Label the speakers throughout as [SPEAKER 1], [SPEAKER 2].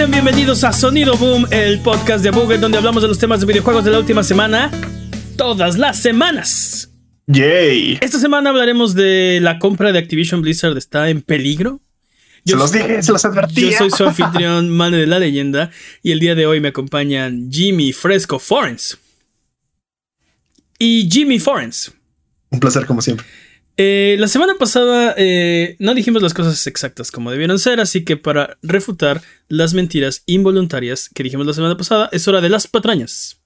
[SPEAKER 1] Sean bienvenidos a Sonido Boom, el podcast de Buget, donde hablamos de los temas de videojuegos de la última semana, todas las semanas.
[SPEAKER 2] Yay.
[SPEAKER 1] Esta semana hablaremos de la compra de Activision Blizzard está en peligro.
[SPEAKER 2] se los dije, se los advertí.
[SPEAKER 1] Yo soy su anfitrión, Mane de la Leyenda, y el día de hoy me acompañan Jimmy Fresco Forens. Y Jimmy Forens.
[SPEAKER 2] Un placer, como siempre.
[SPEAKER 1] Eh, la semana pasada eh, no dijimos las cosas exactas como debieron ser, así que para refutar las mentiras involuntarias que dijimos la semana pasada, es hora de las patrañas.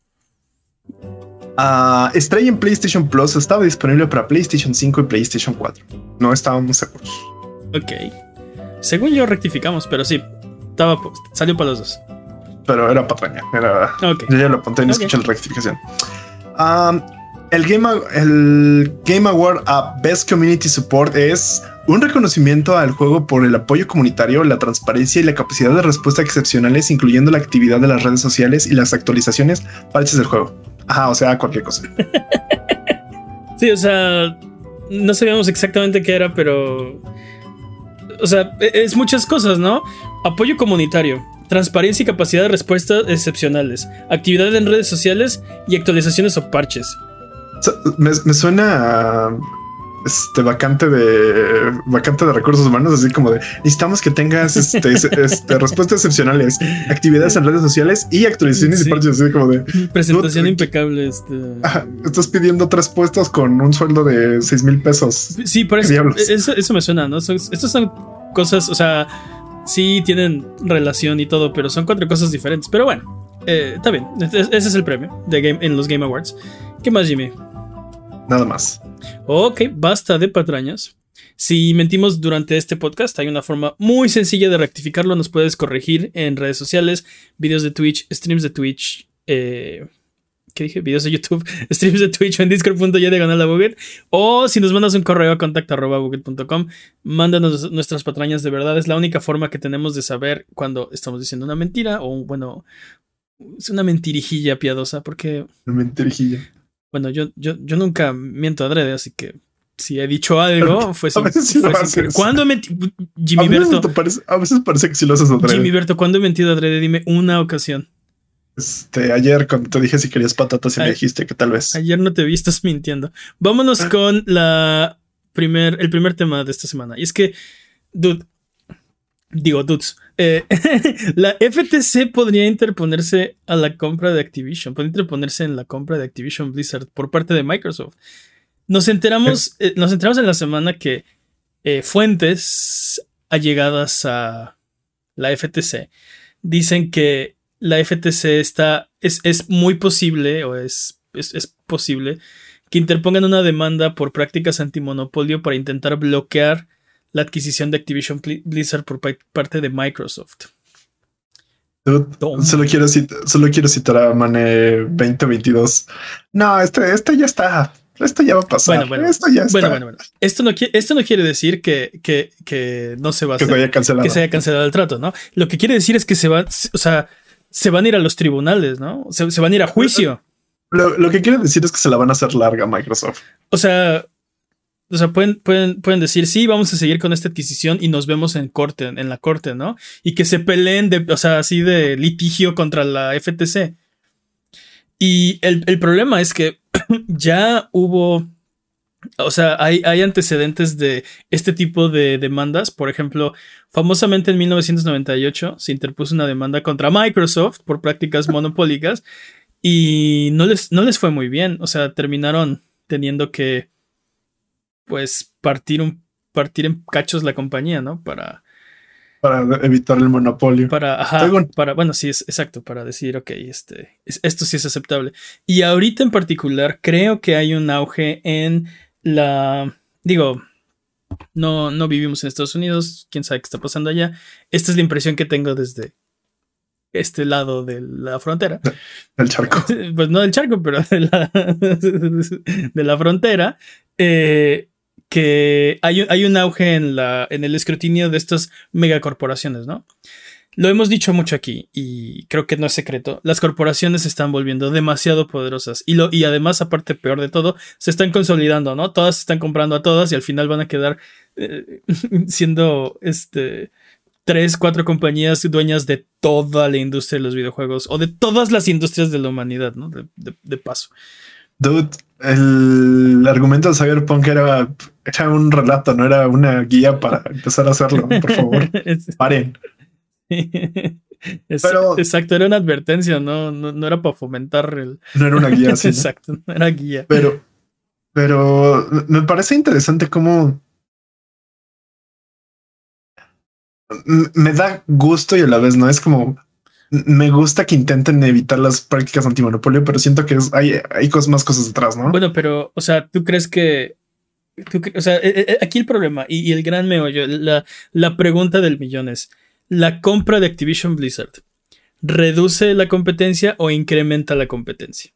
[SPEAKER 2] Uh, Stray en PlayStation Plus estaba disponible para PlayStation 5 y PlayStation 4. No estábamos seguros.
[SPEAKER 1] Ok. Según yo rectificamos, pero sí, estaba, salió para los dos.
[SPEAKER 2] Pero era patraña. Era, okay. Yo ya lo apunté y no escuché la rectificación. Um, el Game, Award a Best Community Support es un reconocimiento al juego por el apoyo comunitario, la transparencia y la capacidad de respuesta excepcionales, incluyendo la actividad de las redes sociales y las actualizaciones parches del juego. Ajá, o sea, cualquier cosa.
[SPEAKER 1] sí, o sea, no sabíamos exactamente qué era, pero. O sea, e-, es muchas cosas, ¿no? Apoyo comunitario, transparencia y capacidad de respuesta excepcionales, actividad en redes sociales y actualizaciones o parches.
[SPEAKER 2] Me, suena a este vacante de vacante de recursos humanos, así como de necesitamos que tengas este, este respuestas excepcionales, actividades en redes sociales y actualizaciones y parches, así como de
[SPEAKER 1] presentación impecable. Este...
[SPEAKER 2] estás pidiendo tres puestos con un sueldo de seis mil pesos.
[SPEAKER 1] Sí, por eso, eso, me suena, ¿no? Estas son cosas, o sea, sí tienen relación y todo, pero son cuatro cosas diferentes. Pero bueno, eh, está bien. Ese es el premio de game, en los Game Awards. ¿Qué más, Jimmy?
[SPEAKER 2] Nada más.
[SPEAKER 1] Ok, basta de patrañas. Si mentimos durante este podcast, hay una forma muy sencilla de rectificarlo. Nos puedes corregir en redes sociales, videos de Twitch, streams de Twitch, eh, ¿qué dije? Videos de YouTube, streams de Twitch en discord.ya de ganar la Buget. O si nos mandas un correo a contacto.buget.com, mándanos nuestras patrañas de verdad. Es la única forma que tenemos de saber cuando estamos diciendo una mentira o, bueno, es una mentirijilla piadosa porque...
[SPEAKER 2] Una mentirijilla.
[SPEAKER 1] Bueno, yo, yo, yo nunca miento adrede, así que si he dicho algo, fue sin, ¿Cuándo he mentido? Jimmy Berto.
[SPEAKER 2] a veces parece que sí lo haces adrede.
[SPEAKER 1] Jimmy Berto, ¿cuándo he mentido adrede? Dime una ocasión.
[SPEAKER 2] Este, ayer cuando te dije si querías patatas y me dijiste que tal vez.
[SPEAKER 1] Ayer no te vi, estás mintiendo. Vámonos ah. con la primer, el primer tema de esta semana. Y es que, dude, digo, dudes, eh, la FTC podría interponerse a la compra de Activision, podría interponerse en la compra de Activision Blizzard por parte de Microsoft. Nos enteramos, eh, nos enteramos en la semana que eh, fuentes allegadas a la FTC dicen que la FTC está, es, es muy posible o es, es, es posible que interpongan una demanda por prácticas antimonopolio para intentar bloquear la adquisición de Activision Blizzard por parte de Microsoft.
[SPEAKER 2] Solo quiero, citar, solo quiero citar a Mane 2022. No, este, este ya está. Esto ya va a pasar. Bueno, bueno, esto ya está.
[SPEAKER 1] Bueno, bueno, bueno. Esto no, esto no quiere decir que, que, que no se va a
[SPEAKER 2] que,
[SPEAKER 1] hacer,
[SPEAKER 2] haya cancelado.
[SPEAKER 1] que se haya cancelado el trato, ¿no? Lo que quiere decir es que se va, o sea, se van a ir a los tribunales, ¿no? Se, se van a ir a juicio.
[SPEAKER 2] Lo, lo, que quiere decir es que se la van a hacer larga Microsoft.
[SPEAKER 1] O sea, o sea, pueden, pueden, pueden decir, sí, vamos a seguir con esta adquisición y nos vemos en corte, en la corte, ¿no? Y que se peleen o sea, así de litigio contra la FTC. Y el, problema es que ya hubo, o sea, hay, hay, antecedentes de este tipo de demandas. Por ejemplo, famosamente en 1998 se interpuso una demanda contra Microsoft por prácticas monopólicas y no les, no les fue muy bien. O sea, terminaron teniendo que pues partir un partir en cachos la compañía, ¿no? Para
[SPEAKER 2] para evitar el monopolio.
[SPEAKER 1] Para, para, bueno, sí, es exacto, para decir, ok, este, esto sí es aceptable. Y ahorita en particular creo que hay un auge en la, digo, no, no vivimos en Estados Unidos, quién sabe qué está pasando allá. Esta es la impresión que tengo desde este lado de la frontera.
[SPEAKER 2] Del charco.
[SPEAKER 1] Pues no del charco, pero de la, de la frontera. Eh, que hay, hay un auge en, la, en el escrutinio de estas megacorporaciones, ¿no? Lo hemos dicho mucho aquí y creo que no es secreto. Las corporaciones se están volviendo demasiado poderosas y, lo, y además, aparte, peor de todo, se están consolidando, ¿no? Todas se están comprando a todas y al final van a quedar eh, siendo este, tres, cuatro compañías dueñas de toda la industria de los videojuegos o de todas las industrias de la humanidad, ¿no? De, paso.
[SPEAKER 2] Dude, el argumento de Cyberpunk era, era un relato, no era una guía para empezar a hacerlo. Por favor, paren.
[SPEAKER 1] exacto, era una advertencia, no, no, era para fomentar el.
[SPEAKER 2] No era una guía,
[SPEAKER 1] Exacto, no era guía.
[SPEAKER 2] Pero, pero me parece interesante cómo me da gusto y a la vez no es como me gusta que intenten evitar las prácticas antimonopolio, pero siento que hay, hay cosas, más cosas detrás, ¿no?
[SPEAKER 1] Bueno, pero, o sea, ¿tú crees que... o sea, eh, eh, aquí el problema y, el gran meollo, la, la pregunta del millón es, ¿la compra de Activision Blizzard reduce la competencia o incrementa la competencia?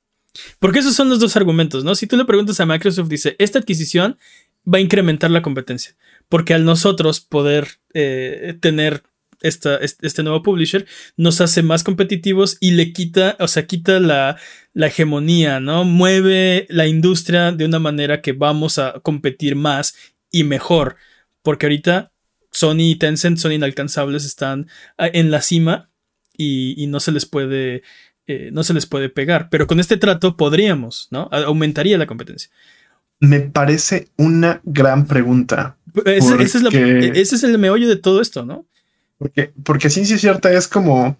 [SPEAKER 1] Porque esos son los dos argumentos, ¿no? Si tú le preguntas a Microsoft, dice, esta adquisición va a incrementar la competencia porque al nosotros poder eh, tener esta, este nuevo publisher nos hace más competitivos y le quita, o sea, quita la, la, hegemonía, ¿no? Mueve la industria de una manera que vamos a competir más y mejor, porque ahorita Sony y Tencent son inalcanzables, están en la cima y, no se les puede... Eh, no se les puede pegar, pero con este trato podríamos, ¿no? Aumentaría la competencia.
[SPEAKER 2] Me parece una gran pregunta.
[SPEAKER 1] Ese, es el meollo de todo esto, ¿no?
[SPEAKER 2] Porque, porque ciencia cierta es como.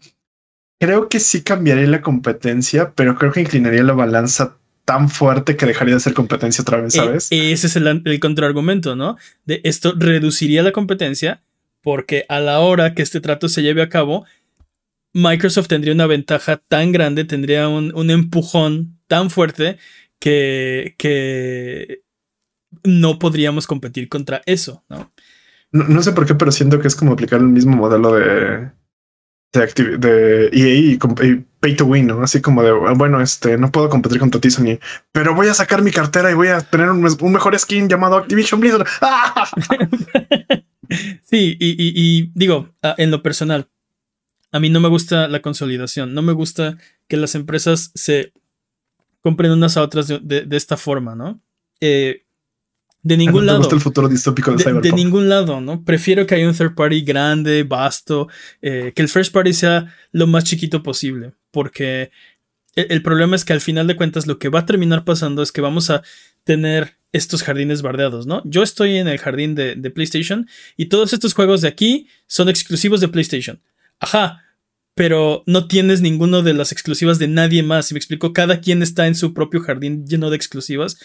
[SPEAKER 2] Creo que sí cambiaría la competencia, pero creo que inclinaría la balanza tan fuerte que dejaría de ser competencia otra vez, e, ¿sabes?
[SPEAKER 1] ese es el, el contraargumento, ¿no? De esto reduciría la competencia porque a la hora que este trato se lleve a cabo, Microsoft tendría una ventaja tan grande, tendría un, un empujón tan fuerte que, que no podríamos competir contra eso, ¿no?
[SPEAKER 2] ¿no? sé por qué, pero siento que es como aplicar el mismo modelo de, de, de EA y, pay to win, ¿no? Así como de, bueno, este, no puedo competir contra ti, Sony, pero voy a sacar mi cartera y voy a tener un, mejor skin llamado Activision Blizzard.
[SPEAKER 1] sí, y, y, digo, ah, en lo personal, a mí no me gusta la consolidación, no me gusta que las empresas se compren unas a otras de, esta forma, ¿no? Eh, de ningún lado.
[SPEAKER 2] el futuro distópico
[SPEAKER 1] de, de, ningún lado, ¿no? Prefiero que haya un third party grande, vasto, eh, que el first party sea lo más chiquito posible, porque el, problema es que al final de cuentas lo que va a terminar pasando es que vamos a tener estos jardines bardeados, ¿no? Yo estoy en el jardín de, de PlayStation y todos estos juegos de aquí son exclusivos de PlayStation. Ajá, pero no tienes ninguno de las exclusivas de nadie más. Si me explico, cada quien está en su propio jardín lleno de exclusivas.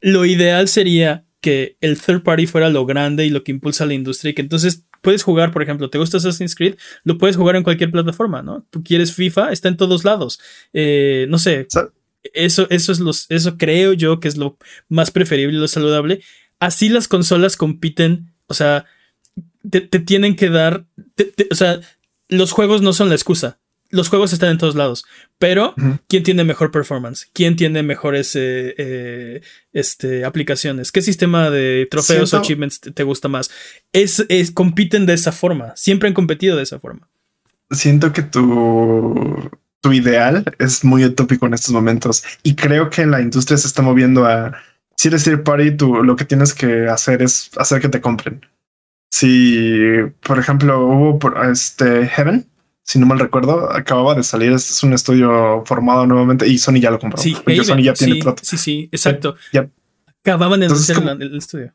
[SPEAKER 1] Lo ideal sería que el third party fuera lo grande y lo que impulsa la industria y que entonces puedes jugar, por ejemplo, te gusta Assassin's Creed, lo puedes jugar en cualquier plataforma, ¿no? Tú quieres FIFA, está en todos lados. Eh, no sé, eso, eso es los, eso creo yo que es lo más preferible y lo saludable. Así las consolas compiten, o sea, te, tienen que dar, o sea, los juegos no son la excusa. Los juegos están en todos lados, pero ¿quién tiene mejor performance? ¿Quién tiene mejores eh, eh, este, aplicaciones? ¿Qué sistema de trofeos o achievements te, gusta más? Es, es, compiten de esa forma, siempre han competido de esa forma.
[SPEAKER 2] Siento que tu, tu ideal es muy utópico en estos momentos y creo que la industria se está moviendo a, si eres third party, tú lo que tienes que hacer es hacer que te compren. Si, por ejemplo, hubo por, este Heaven, si no mal recuerdo, acababa de salir. Este es un estudio formado nuevamente y Sony ya lo compró.
[SPEAKER 1] Sí, Sony ya tiene sí, Sí, sí, exacto. Ya, Acababan de el, estudio.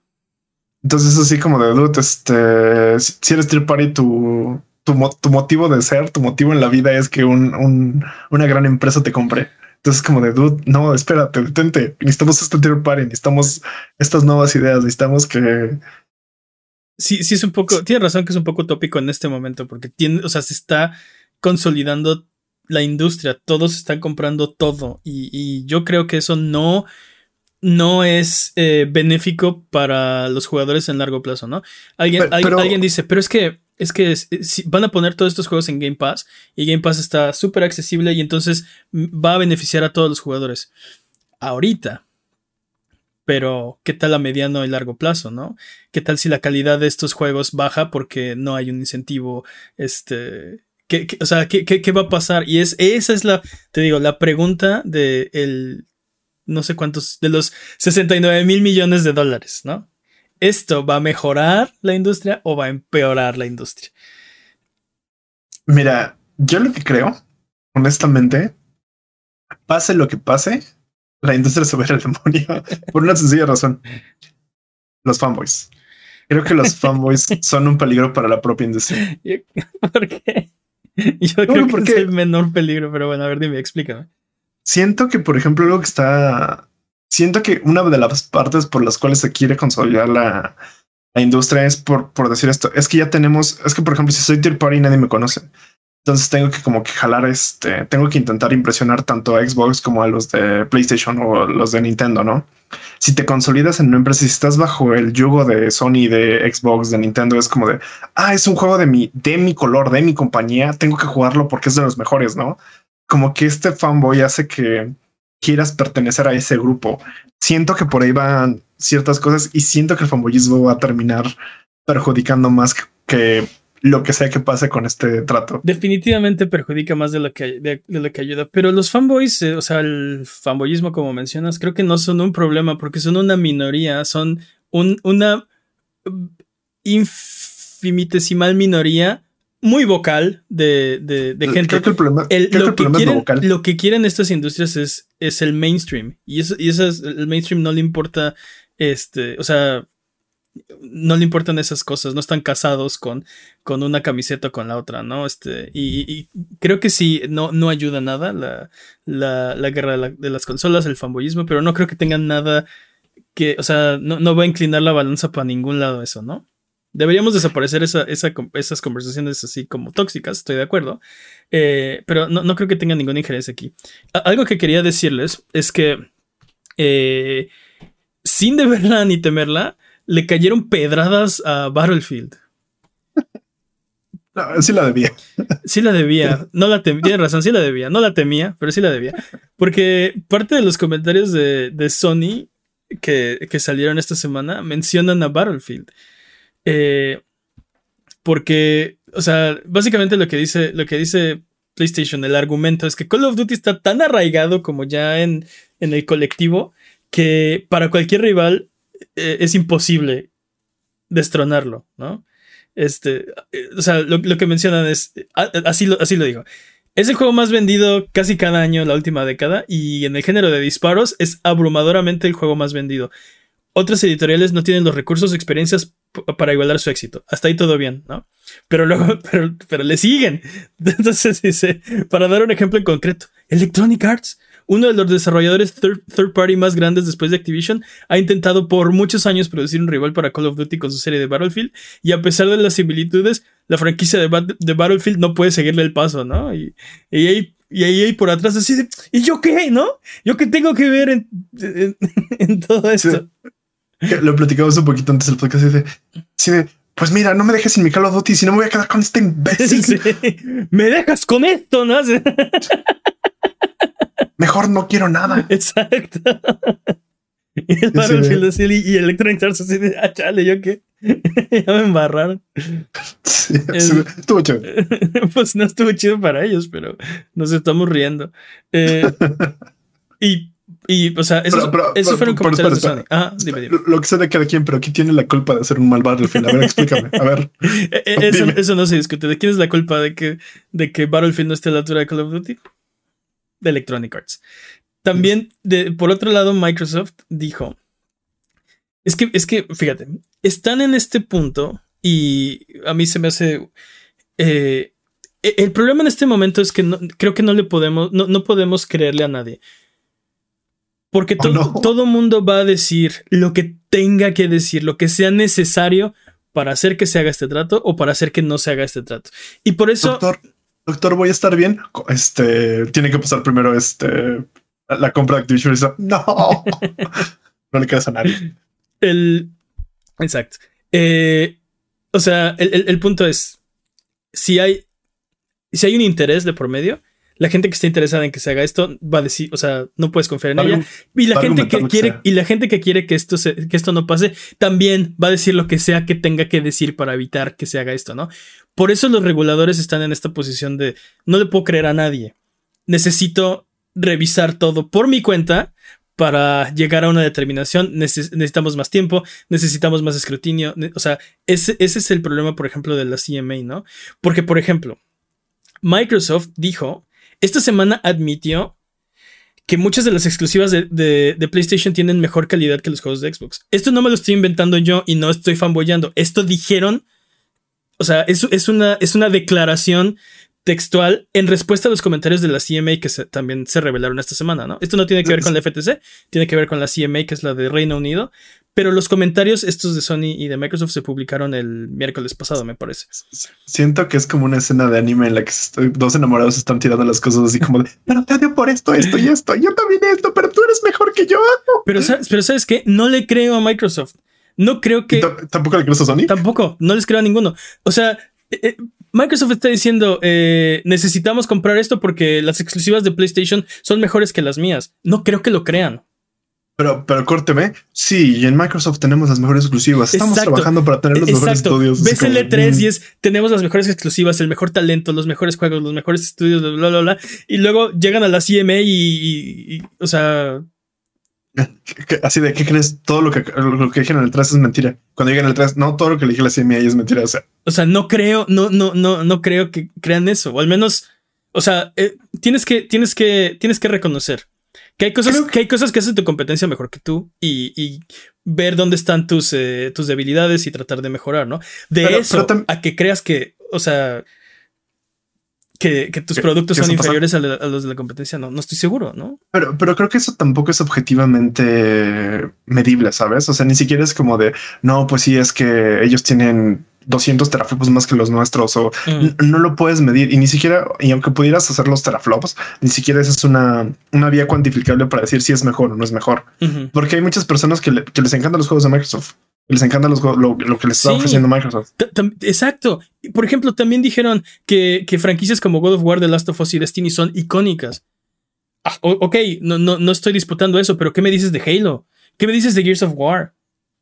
[SPEAKER 2] Entonces, así como de dude, este, si eres third party, tu, tu, motivo de ser, tu motivo en la vida es que un, una gran empresa te compre. Entonces, como de dude, no, espérate, detente. Necesitamos este third party, necesitamos estas nuevas ideas, necesitamos que
[SPEAKER 1] sí, sí es un poco, tiene razón que es un poco tópico en este momento, porque tiene, o sea, se está consolidando la industria, todos están comprando todo y, yo creo que eso no, no es eh, benéfico para los jugadores en largo plazo, ¿no? Alguien, alguien, dice, pero es que, es que van a poner todos estos juegos en Game Pass y Game Pass está súper accesible y entonces va a beneficiar a todos los jugadores. Ahorita, pero ¿qué tal a mediano y largo plazo, no? ¿Qué tal si la calidad de estos juegos baja porque no hay un incentivo, este, ¿qué, o sea, ¿qué, ¿qué, va a pasar? Y es, esa es la, te digo, la pregunta de el, no sé cuántos, de los 69 mil millones de dólares, ¿no? ¿Esto va a mejorar la industria o va a empeorar la industria?
[SPEAKER 2] Mira, yo lo que creo, honestamente, pase lo que pase, la industria se va a ir al demonio por una sencilla razón. Los fanboys. Creo que los fanboys son un peligro para la propia industria.
[SPEAKER 1] ¿Por qué? Yo creo que es el menor peligro, pero bueno, a ver, dime, explícame.
[SPEAKER 2] Siento que, por ejemplo, algo que está. Siento que una de las partes por las cuales se quiere consolidar la, la industria es por, por decir esto. Es que ya tenemos. Es que, por ejemplo, si soy tier party, nadie me conoce. Entonces tengo que como que jalar este, tengo que intentar impresionar tanto a Xbox como a los de PlayStation o los de Nintendo, ¿no? Si te consolidas en una empresa, si estás bajo el yugo de Sony, de Xbox, de Nintendo, es como de, ah, es un juego de mi, de mi color, de mi compañía, tengo que jugarlo porque es de los mejores, ¿no? Como que este fanboy hace que quieras pertenecer a ese grupo. Siento que por ahí van ciertas cosas y siento que el fanboyismo va a terminar perjudicando más que lo que sea que pase con este trato.
[SPEAKER 1] Definitivamente perjudica más de lo que, de, lo que ayuda. Pero los fanboys, eh, o sea, el fanboyismo, como mencionas, creo que no son un problema porque son una minoría, son un, una infinitesimal minoría muy vocal de, de, gente.
[SPEAKER 2] Creo que el problema, lo, que
[SPEAKER 1] quieren,
[SPEAKER 2] es vocal.
[SPEAKER 1] lo que quieren estas industrias es, es el mainstream. Y eso, y eso es, el mainstream no le importa, este, o sea, no le importan esas cosas, no están casados con, con una camiseta o con la otra, ¿no? Este, y, creo que sí, no, no ayuda nada la, la, guerra de, las consolas, el fanboyismo, pero no creo que tengan nada que, o sea, no, no va a inclinar la balanza para ningún lado eso, ¿no? Deberíamos desaparecer esa, esas conversaciones así como tóxicas, estoy de acuerdo, eh, pero no, no, creo que tengan ninguna injerencia aquí. algo que quería decirles es que, eh, sin deberla ni temerla, le cayeron pedradas a Battlefield.
[SPEAKER 2] No, sí la debía.
[SPEAKER 1] Sí la debía. No la temía. Tienes razón, sí la debía. No la temía, pero sí la debía. Porque parte de los comentarios de, Sony que, salieron esta semana mencionan a Battlefield. Eh, porque, o sea, básicamente lo que dice, lo que dice PlayStation, el argumento es que Call of Duty está tan arraigado como ya en, en el colectivo que para cualquier rival eh, es imposible destronarlo, ¿no? Este, eh, o sea, lo, que mencionan es, así lo, así lo digo. Es el juego más vendido casi cada año en la última década y en el género de disparos es abrumadoramente el juego más vendido. Otras editoriales no tienen los recursos o experiencias para igualar su éxito. Hasta ahí todo bien, ¿no? Pero luego, pero, pero le siguen. Entonces dice, para dar un ejemplo en concreto, Electronic Arts uno de los desarrolladores third, party más grandes después de Activision, ha intentado por muchos años producir un rival para Call of Duty con su serie de Battlefield, y a pesar de las similitudes, la franquicia de, Battlefield no puede seguirle el paso, ¿no? Y, ahí, y por atrás así de, ¿y yo qué, no? ¿Yo qué tengo que ver en, todo esto?
[SPEAKER 2] Lo platicamos un poquito antes del podcast, de, sí, pues mira, no me dejes sin mi Call of Duty, si no me voy a quedar con este imbécil.
[SPEAKER 1] Me dejas con esto, ¿no?
[SPEAKER 2] mejor no quiero nada.
[SPEAKER 1] Exacto. Y el Battlefield así, y Electronic Arts así de, ah, chale, ¿yo qué? ya me embarraron.
[SPEAKER 2] Sí, estuvo chido.
[SPEAKER 1] pues no estuvo chido para ellos, pero nos estamos riendo. Eh, y, y, o sea, eso, eso fueron comentarios de Sony. Ah, dime, dime.
[SPEAKER 2] Lo, que sé de cada quien, pero ¿quién tiene la culpa de hacer un mal Battlefield? A ver, explícame. A ver.
[SPEAKER 1] Eh, eh, eso, eso, no se discute. ¿De quién es la culpa de que, de que Battlefield no esté a la altura de Call of Duty? De Electronic Arts. También, de, por otro lado, Microsoft dijo, es que, es que, fíjate, están en este punto y a mí se me hace... Eh, e, el problema en este momento es que creo que no le podemos, no, podemos creerle a nadie. Porque oh, todo mundo va a decir lo que tenga que decir, lo que sea necesario para hacer que se haga este trato o para hacer que no se haga este trato. Y por eso
[SPEAKER 2] doctor, voy a estar bien. Este tiene que pasar primero este la compra de Activision. No, no le quedas a nadie.
[SPEAKER 1] El exacto. Eh, o sea, el, punto es si hay si hay un interés de por medio, la gente que está interesada en que se haga esto va a decir, o sea, no puedes confiar en ella. Y la gente que quiere, y la gente que quiere que esto, que esto no pase, también va a decir lo que sea que tenga que decir para evitar que se haga esto, ¿no? Por eso los reguladores están en esta posición de no le puedo creer a nadie. Necesito revisar todo por mi cuenta para llegar a una determinación. necesitamos más tiempo, necesitamos más escrutinio. O sea, ese, ese es el problema, por ejemplo, de la CMA, ¿no? Porque, por ejemplo, Microsoft dijo, esta semana admitió que muchas de las exclusivas de, PlayStation tienen mejor calidad que los juegos de Xbox. Esto no me lo estoy inventando yo y no estoy fanboyando. Esto dijeron, o sea, es, es, una, es una declaración textual en respuesta a los comentarios de la CMA que también se revelaron esta semana, ¿no? Esto no tiene que ver con la FTC, tiene que ver con la CMA, que es la de Reino Unido, pero los comentarios, estos de Sony y de Microsoft, se publicaron el miércoles pasado, me parece.
[SPEAKER 2] Siento que es como una escena de anime en la que dos enamorados están tirando las cosas así como de, pero te odio por esto, esto y esto, yo también esto, pero tú eres mejor que yo.
[SPEAKER 1] Pero, pero ¿sabes qué? No le creo a Microsoft. No creo que...
[SPEAKER 2] ¿Tampoco le crees a Sony?
[SPEAKER 1] Tampoco, no les creo a ninguno. O sea, eh, eh, Microsoft está diciendo, eh, necesitamos comprar esto porque las exclusivas de PlayStation son mejores que las mías. No creo que lo crean.
[SPEAKER 2] Pero, pero córteme, sí, y en Microsoft tenemos las mejores exclusivas. Estamos trabajando para tener los mejores estudios.
[SPEAKER 1] Ves el E3 y es, tenemos las mejores exclusivas, el mejor talento, los mejores juegos, los mejores estudios, bla, bla, bla. Y luego llegan a la CMA y, o sea...
[SPEAKER 2] Así de, ¿qué crees? Todo lo que, lo que dijeron en el 3 es mentira. Cuando llegan al 3, no, todo lo que le dije a la CMA es mentira. O sea,
[SPEAKER 1] o sea no creo, no, no, no, no creo que crean eso. O al menos, o sea, eh, tienes que, tienes que, tienes que reconocer que hay cosas, que... hay cosas que hacen tu competencia mejor que tú y, ver dónde están tus, eh, tus debilidades y tratar de mejorar, ¿no? De eso a que creas que, o sea, que, tus productos son inferiores a, los de la competencia, no, no estoy seguro, ¿no?
[SPEAKER 2] Pero, pero creo que eso tampoco es objetivamente medible, ¿sabes? O sea, ni siquiera es como de, no, pues sí, es que ellos tienen 200 teraflops más que los nuestros o mm. no lo puedes medir y ni siquiera, y aunque pudieras hacer los teraflops, ni siquiera esa es una, una vía cuantificable para decir si es mejor o no es mejor. Porque hay muchas personas que, les encantan los juegos de Microsoft. Les encanta lo, que les está ofreciendo Microsoft.
[SPEAKER 1] Exacto. Por ejemplo, también dijeron que, franquicias como God of War, The Last of Us y Destiny son icónicas. Ah, ok, no, no, no estoy disputando eso, pero ¿qué me dices de Halo? ¿Qué me dices de Gears of War?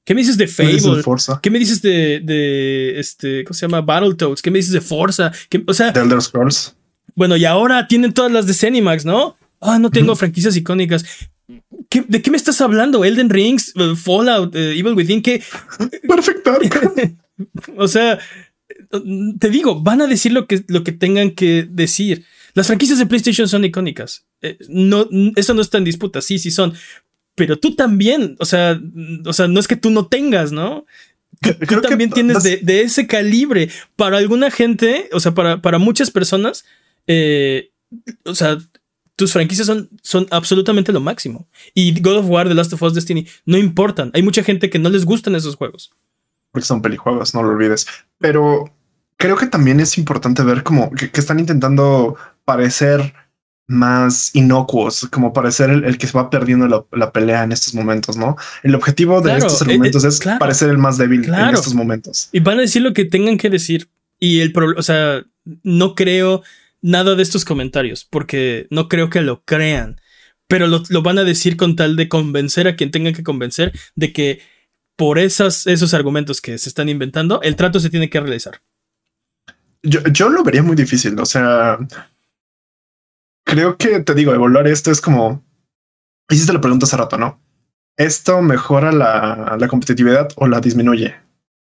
[SPEAKER 1] ¿Qué me dices de Fable? ¿Qué me dices de, de, este, ¿cómo se llama? Battletoads. ¿Qué me dices de Forza? o sea,
[SPEAKER 2] The Elder Scrolls.
[SPEAKER 1] Bueno, y ahora tienen todas las de Cenimax, ¿no? Ah, no tengo franquicias icónicas. ¿De qué me estás hablando? Elden Rings, uh, Fallout, uh, Evil Within, ¿qué?
[SPEAKER 2] Perfecto.
[SPEAKER 1] o sea, te digo, van a decir lo que, lo que tengan que decir. Las franquicias de PlayStation son icónicas. Eh, no, eso no está en disputa. Sí, sí son pero tú también, o sea, o sea, no es que tú no tengas, ¿no? Tú, también tienes de, ese calibre. Para alguna gente, o sea, para, para muchas personas, eh, o sea, tus franquicias son, son absolutamente lo máximo. Y God of War, The Last of Us, Destiny, no importan. Hay mucha gente que no les gustan esos juegos.
[SPEAKER 2] Porque son pelijuegos, no lo olvides. Pero creo que también es importante ver como que están intentando parecer más inocuos, como parecer el, el que se va perdiendo la, pelea en estos momentos, ¿no? El objetivo de estos eh, argumentos eh, es parecer el más débil en estos momentos.
[SPEAKER 1] Y van a decir lo que tengan que decir. Y el problema, o sea, no creo nada de estos comentarios, porque no creo que lo crean, pero lo, van a decir con tal de convencer a quien tengan que convencer de que por esas, esos argumentos que se están inventando, el trato se tiene que realizar.
[SPEAKER 2] Yo, yo lo vería muy difícil, o sea, creo que te digo, evaluar esto es como hiciste la pregunta hace rato, ¿no? ¿Esto mejora la, competitividad o la disminuye?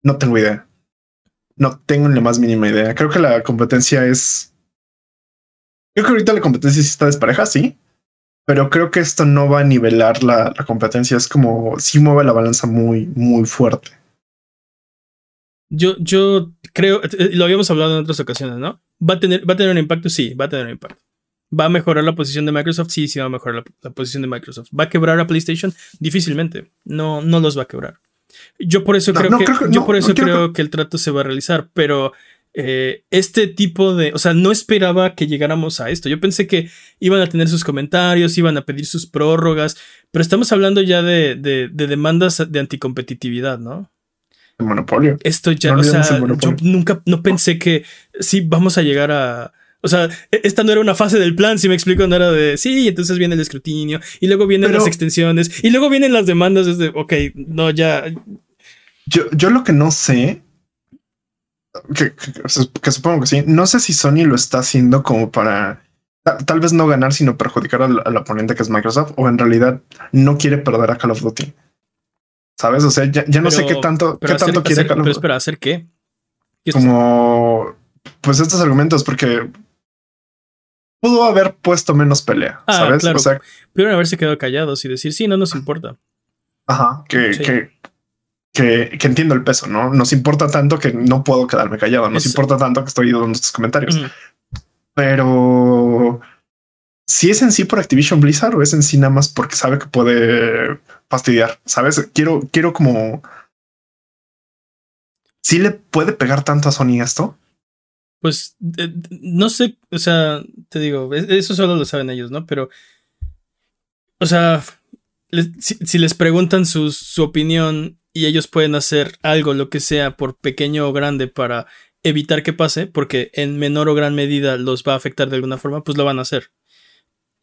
[SPEAKER 2] No tengo idea. No tengo la más mínima idea. Creo que la competencia es. Creo que ahorita la competencia sí está despareja, sí. Pero creo que esto no va a nivelar la, la competencia. Es como si mueve la balanza muy, muy fuerte.
[SPEAKER 1] Yo, yo creo, eh, lo habíamos hablado en otras ocasiones, ¿no? ¿Va a tener, va a tener un impacto? Sí, va a tener un impacto. ¿Va a mejorar la posición de Microsoft? Sí, sí va a mejorar la, posición de Microsoft. ¿Va a quebrar a PlayStation? Difícilmente. No, no los va a quebrar. Yo por eso creo que, yo por eso creo que el trato se va a realizar, pero eh, este tipo de, o sea, no esperaba que llegáramos a esto. Yo pensé que iban a tener sus comentarios, iban a pedir sus prórrogas, pero estamos hablando ya de, de, demandas de anticompetitividad, ¿no?
[SPEAKER 2] El monopolio.
[SPEAKER 1] Esto ya, o sea, yo nunca, no pensé que sí vamos a llegar a, o sea, e-, esta no era una fase del plan, si me explico, no era de sí, entonces viene el escrutinio y luego vienen las extensiones y luego vienen las demandas. Es de ok, no, ya.
[SPEAKER 2] Yo, yo lo que no sé, que, supongo que sí, no sé si Sony lo está haciendo como para tal vez no ganar, sino perjudicar al, oponente que es Microsoft, o en realidad no quiere perder a Call of Duty. ¿Sabes? O sea, ya, no sé qué tanto, qué tanto quiere
[SPEAKER 1] Pero espera, ¿hacer qué?
[SPEAKER 2] Como, pues estos argumentos, porque pudo haber puesto menos pelea, ah, ¿sabes?
[SPEAKER 1] Claro. O sea, pudieron haberse quedado callados y decir, sí, no nos importa.
[SPEAKER 2] Ajá, que, que, que, que, entiendo el peso, ¿no? Nos importa tanto que no puedo quedarme callado, nos importa tanto que estoy dando estos comentarios. Pero si es en sí por Activision Blizzard o es en sí nada más porque sabe que puede fastidiar, ¿sabes? Quiero, quiero como... ¿Sí le puede pegar tanto a Sony esto?
[SPEAKER 1] Pues no sé, o sea, te digo, eso solo lo saben ellos, ¿no? Pero, o sea, si, les preguntan su, su opinión y ellos pueden hacer algo, lo que sea, por pequeño o grande para evitar que pase, porque en menor o gran medida los va a afectar de alguna forma, pues lo van a hacer.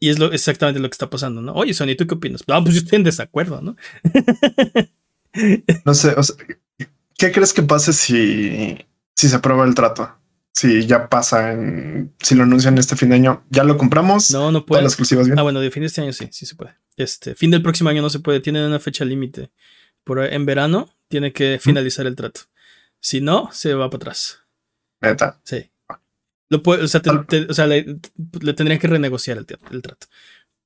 [SPEAKER 1] Y es lo, exactamente lo que está pasando, ¿no? Oye, Sony, ¿tú qué opinas? Ah, pues yo estoy en desacuerdo, ¿no?
[SPEAKER 2] no sé, o sea, ¿qué crees que pase si, si se aprueba el trato? Si ya pasa en, si lo anuncian este fin de año, ¿ya lo compramos?
[SPEAKER 1] No, no puede. exclusivas bien? Ah, bueno, de fin de este año sí, sí se puede. Este, fin del próximo año no se puede, tiene una fecha límite. Por en verano tiene que finalizar el trato. Si no, se va para atrás.
[SPEAKER 2] ¿Neta?
[SPEAKER 1] Sí. Lo puede, o sea, le, tendrían que renegociar el, el, trato.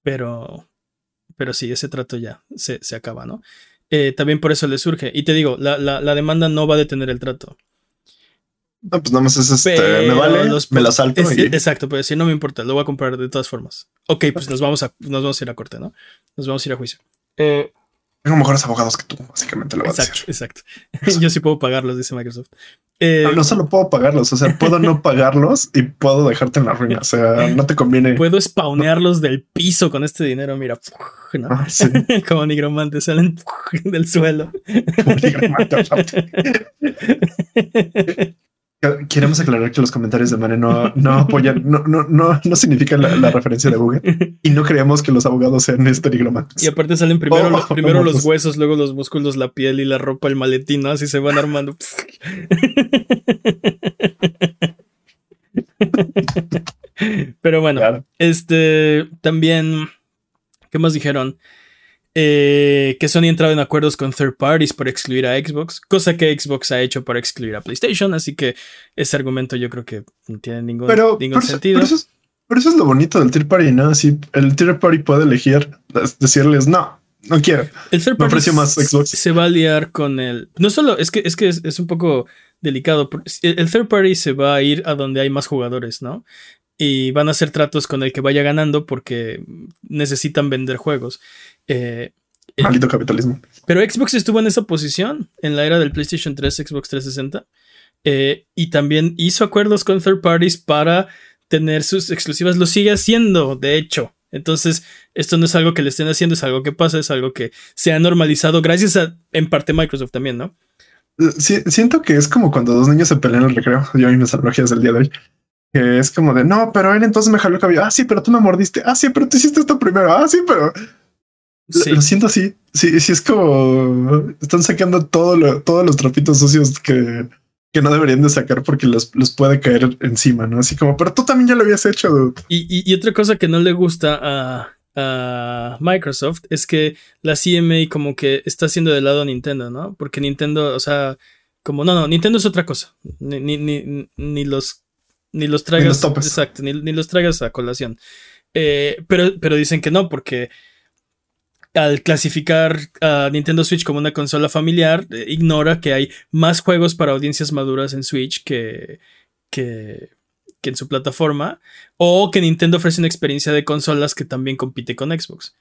[SPEAKER 1] Pero, pero sí, ese trato ya se, se acaba, ¿no? Eh, también por eso le surge. Y te digo, la, la, la, demanda no va a detener el trato.
[SPEAKER 2] No, pues nada más es este, me vale, me la salto.
[SPEAKER 1] Exacto, pues si no me importa, lo voy a comprar de todas formas. Ok, pues nos vamos a, nos vamos a ir a corte, ¿no? Nos vamos a ir a juicio.
[SPEAKER 2] Eh, tengo mejores abogados que tú, básicamente lo
[SPEAKER 1] exacto,
[SPEAKER 2] a decir.
[SPEAKER 1] Exacto. Yo sí puedo pagarlos, dice Microsoft.
[SPEAKER 2] Eh, no, solo puedo pagarlos, o sea, puedo no pagarlos y puedo dejarte en la ruina. O sea, no te conviene.
[SPEAKER 1] Puedo spawnearlos del piso con este dinero. Mira, ah, como nigromantes salen del suelo. Como nigromante,
[SPEAKER 2] Queremos aclarar que los comentarios de Mane no, no apoyan, no, no, no, no significan la, referencia de Google y no creemos que los abogados sean esterigromantes.
[SPEAKER 1] Y aparte salen primero, oh, primero los huesos, luego los músculos, la piel y la ropa, el maletín, Así se van armando. Pero bueno, este también, ¿qué más dijeron? Eh, que Sony ha entrado en acuerdos con third parties para excluir a Xbox, cosa que Xbox ha hecho para excluir a PlayStation, así que ese argumento yo creo que no tiene ningún, ningún sentido.
[SPEAKER 2] Pero eso, es, lo bonito del third party, ¿no? Si el third party puede elegir decirles no, no quiero. El third party más Xbox.
[SPEAKER 1] se va a liar con el. No solo, es que es, que es, un poco delicado. El third party se va a ir a donde hay más jugadores, ¿no? Y van a hacer tratos con el que vaya ganando porque necesitan vender juegos. Eh,
[SPEAKER 2] eh, Maldito capitalismo.
[SPEAKER 1] Pero Xbox estuvo en esa posición en la era del PlayStation 3, Xbox 360. Eh, y también hizo acuerdos con third parties para tener sus exclusivas. Lo sigue haciendo, de hecho. Entonces, esto no es algo que le estén haciendo, es algo que pasa, es algo que se ha normalizado gracias a, en parte, Microsoft también, ¿no?
[SPEAKER 2] siento que es como cuando dos niños se pelean en el recreo. Yo hay mis analogías del día de hoy. Que es como de no, pero él entonces me jaló el cabello. Ah, sí, pero tú me mordiste. Ah, sí, pero tú hiciste esto primero. Ah, sí, pero lo siento así. Sí, sí, es como están sacando todo todos los trapitos sucios que, que no deberían de sacar porque los, los, puede caer encima, ¿no? Así como, pero tú también ya lo habías hecho.
[SPEAKER 1] Y, y, otra cosa que no le gusta a, a, Microsoft es que la CMA como que está haciendo de lado a Nintendo, ¿no? Porque Nintendo, o sea, como, no, no, Nintendo es otra cosa. Ni, ni, ni, ni los, ni los traigas. exacto, ni, los traigas a colación. Eh, pero, pero dicen que no, porque al clasificar a Nintendo Switch como una consola familiar, eh, ignora que hay más juegos para audiencias maduras en Switch que, que, en su plataforma, o que Nintendo ofrece una experiencia de consolas que también compite con Xbox.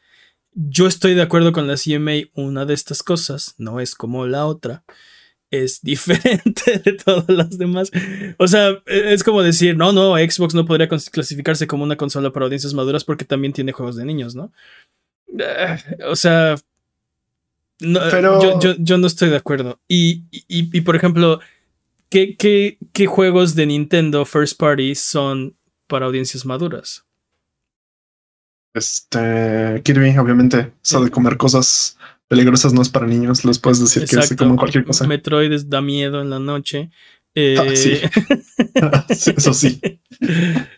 [SPEAKER 1] Yo estoy de acuerdo con la CMA, una de estas cosas no es como la otra, es diferente de todas las demás. O sea, e, es como decir, no, no, Xbox no podría clasificarse como una consola para audiencias maduras porque también tiene juegos de niños, ¿no? o sea, yo, yo, no estoy de acuerdo. Y, y, por ejemplo, ¿qué, ¿qué, qué, juegos de Nintendo First Party son para audiencias maduras?
[SPEAKER 2] Este, Kirby, obviamente, eso de comer cosas peligrosas no es para niños, los puedes decir que se comen cualquier cosa.
[SPEAKER 1] Metroid da miedo en la noche.
[SPEAKER 2] Ah, eh, sí. Eso sí.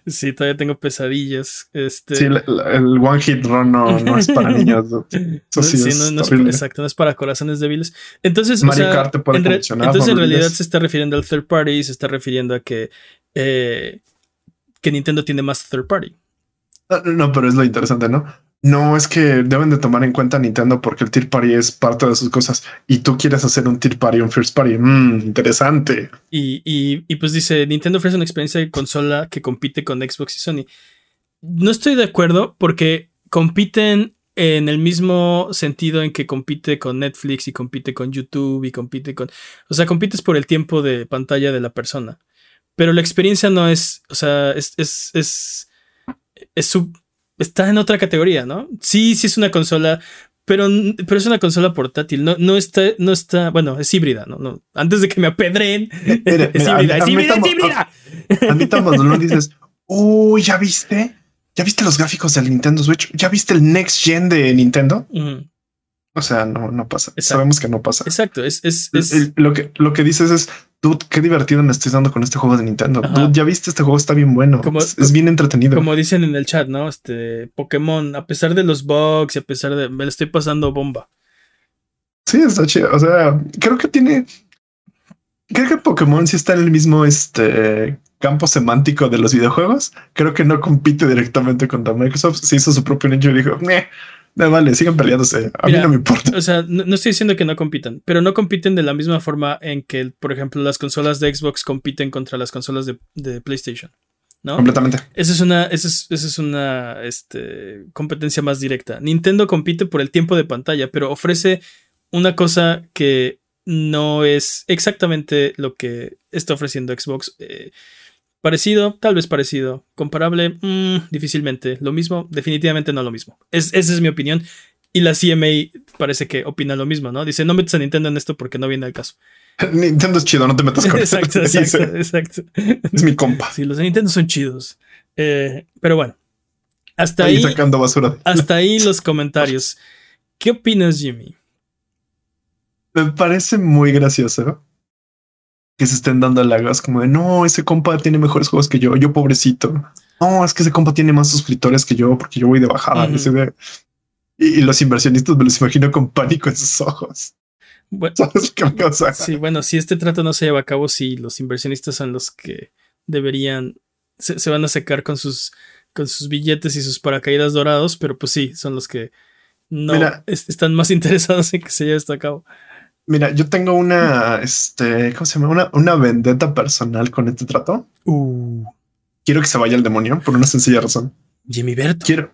[SPEAKER 1] Sí, todavía tengo pesadillas. Este...
[SPEAKER 2] Sí, el, One Hit Run no, es para niños. Eso sí,
[SPEAKER 1] es exacto, no es para corazones débiles. Entonces, o sea, en entonces en realidad se está refiriendo al third party y se está refiriendo a que, eh, que Nintendo tiene más third party.
[SPEAKER 2] Ah, no, pero es lo interesante, ¿no? No, es que deben de tomar en cuenta Nintendo porque el Tier Party es parte de sus cosas y tú quieres hacer un Tier Party, un First Party. Mm, interesante.
[SPEAKER 1] Y, y, pues dice, Nintendo ofrece una experiencia de consola que compite con Xbox y Sony. No estoy de acuerdo porque compiten en el mismo sentido en que compite con Netflix y compite con YouTube y compite con... O sea, compites por el tiempo de pantalla de la persona. Pero la experiencia no es, o sea, es, es, es, es su, está en otra categoría, ¿no? Sí, sí es una consola, pero, pero es una consola portátil, no, no, está, no está, bueno, es híbrida, ¿no? no antes de que me apedren, es híbrida, es híbrida, es híbrida.
[SPEAKER 2] A mí cuando dices, uy, ¿ya viste? ¿Ya viste los gráficos del Nintendo Switch? ¿Ya viste el Next Gen de Nintendo? O sea, no, no pasa. Sabemos que no pasa.
[SPEAKER 1] Exacto. Es, es,
[SPEAKER 2] lo, que, lo que dices es, dude, qué divertido me estoy dando con este juego de Nintendo. Dude, ya viste este juego, está bien bueno. es, bien entretenido.
[SPEAKER 1] Como dicen en el chat, ¿no? Este Pokémon, a pesar de los bugs y a pesar de. Me lo estoy pasando bomba.
[SPEAKER 2] Sí, está chido. O sea, creo que tiene. Creo que Pokémon sí está en el mismo este campo semántico de los videojuegos. Creo que no compite directamente contra Microsoft. Se hizo su propio nicho y dijo, no, vale, sigan peleándose. A mí no me importa.
[SPEAKER 1] O sea, no, estoy diciendo que no compitan, pero no compiten de la misma forma en que, por ejemplo, las consolas de Xbox compiten contra las consolas de, PlayStation. ¿no?
[SPEAKER 2] Completamente.
[SPEAKER 1] Esa es una, esa es, esa es una este, competencia más directa. Nintendo compite por el tiempo de pantalla, pero ofrece una cosa que no es exactamente lo que está ofreciendo Xbox. Eh, Parecido, tal vez parecido. Comparable, mm, difícilmente. Lo mismo, definitivamente no lo mismo. Es, esa es mi opinión. Y la CMA parece que opina lo mismo, ¿no? Dice, no metes a Nintendo en esto porque no viene al caso.
[SPEAKER 2] Nintendo es chido, no te metas con
[SPEAKER 1] Exacto, exacto, exacto.
[SPEAKER 2] Es mi compa.
[SPEAKER 1] Sí, los de Nintendo son chidos. Eh, pero bueno, hasta ahí.
[SPEAKER 2] sacando basura.
[SPEAKER 1] Hasta ahí los comentarios. ¿Qué opinas, Jimmy?
[SPEAKER 2] Me parece muy gracioso que se estén dando halagos como de no, ese compa tiene mejores juegos que yo, yo pobrecito. No, es que ese compa tiene más suscriptores que yo porque yo voy de bajada. y, los inversionistas me los imagino con pánico en sus ojos.
[SPEAKER 1] Bueno, Sí, bueno, si este trato no se lleva a cabo, sí, los inversionistas son los que deberían, se, van a secar con sus, con sus billetes y sus paracaídas dorados, pero pues sí, son los que no están más interesados en que se lleve esto a cabo.
[SPEAKER 2] Mira, yo tengo una, este, ¿cómo se llama? Una, una vendetta personal con este trato.
[SPEAKER 1] Uh.
[SPEAKER 2] Quiero que se vaya el demonio por una sencilla razón.
[SPEAKER 1] Jimmy Berto.
[SPEAKER 2] Quiero,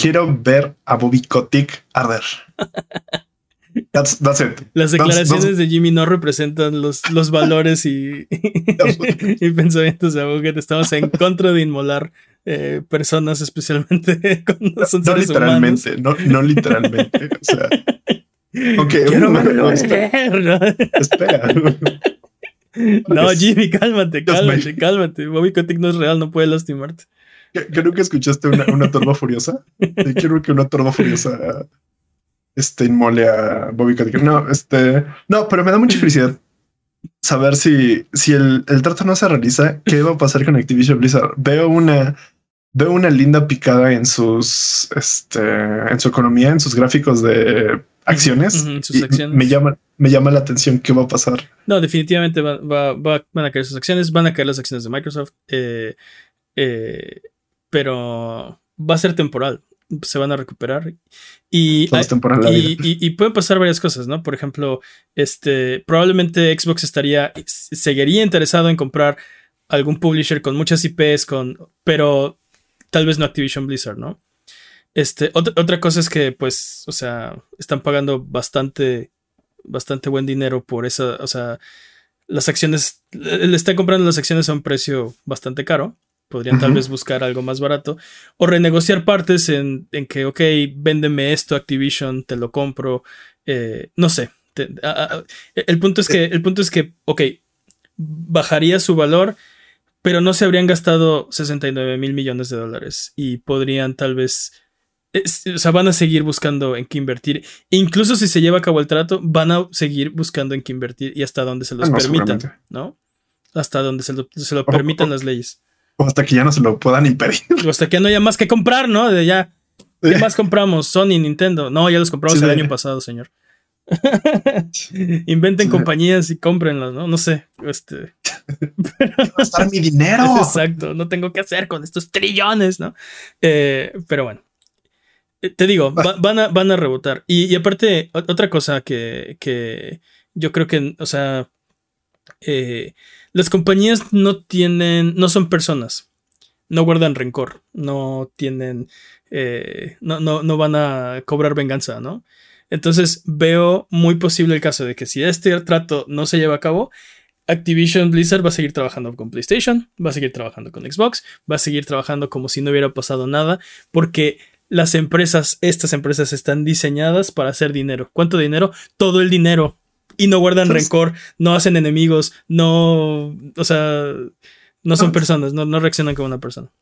[SPEAKER 2] quiero ver a Bobby Kotick arder. That's, that's it.
[SPEAKER 1] Las declaraciones de Jimmy no representan los, los valores y, y pensamientos de Aboget. Estamos en contra de inmolar eh, personas, especialmente cuando son
[SPEAKER 2] no literalmente, No, no literalmente. O sea, Ok, espera.
[SPEAKER 1] No, Jimmy, cálmate, cálmate, cálmate. Bobby Kotick no es real, no puede lastimarte.
[SPEAKER 2] Creo que escuchaste una, una torba furiosa. Quiero que una torba furiosa este, inmole a Bobby Kotick. No, este, no, pero me da mucha felicidad saber si, si el, el trato no se realiza, qué va a pasar con Activision Blizzard. Veo una, veo una linda picada en sus, este, en su economía, en sus gráficos de acciones. Me llama, me llama la atención qué va a pasar.
[SPEAKER 1] No, definitivamente van a caer sus acciones, van a caer las acciones de Microsoft, eh, eh, pero va a ser temporal. Se van a recuperar y, y, pueden pasar varias cosas, ¿no? Por ejemplo, este probablemente Xbox estaría, seguiría interesado en comprar algún publisher con muchas IPs, con, pero tal vez no Activision Blizzard, ¿no? Este, otra, cosa es que, pues, o sea, están pagando bastante, bastante buen dinero por esa, o sea, las acciones, le están comprando las acciones a un precio bastante caro. Podrían tal vez buscar algo más barato. O renegociar partes en, en, que, ok, véndeme esto, Activision, te lo compro. Eh, no sé. el, punto es que, el punto es que, ok, bajaría su valor, pero no se habrían gastado 69 mil millones de dólares. Y podrían tal vez o sea, van a seguir buscando en qué invertir. Incluso si se lleva a cabo el trato, van a seguir buscando en qué invertir y hasta donde se los ah, permitan, ¿no? Hasta donde se lo, permitan las leyes.
[SPEAKER 2] O hasta que ya no se lo puedan impedir.
[SPEAKER 1] O hasta que no haya más que comprar, ¿no? De ya. ¿Qué más compramos? Sony, Nintendo. No, ya los compramos el año pasado, señor. Inventen compañías y cómprenlas, ¿no? No sé. Este.
[SPEAKER 2] Gastar mi dinero.
[SPEAKER 1] Exacto. No tengo que hacer con estos trillones, ¿no? Eh, pero bueno. Eh, te digo, van, a, van a rebotar. Y, aparte, otra cosa que, que, yo creo que, o sea, eh, las compañías no tienen, no son personas, no guardan rencor, no tienen, no, no, no van a cobrar venganza, ¿no? Entonces veo muy posible el caso de que si este trato no se lleva a cabo, Activision Blizzard va a seguir trabajando con PlayStation, va a seguir trabajando con Xbox, va a seguir trabajando como si no hubiera pasado nada, porque las empresas, estas empresas están diseñadas para hacer dinero. ¿Cuánto dinero? Todo el dinero. Y no guardan rencor, no hacen enemigos, no, o sea, no son personas, no, no reaccionan como una persona.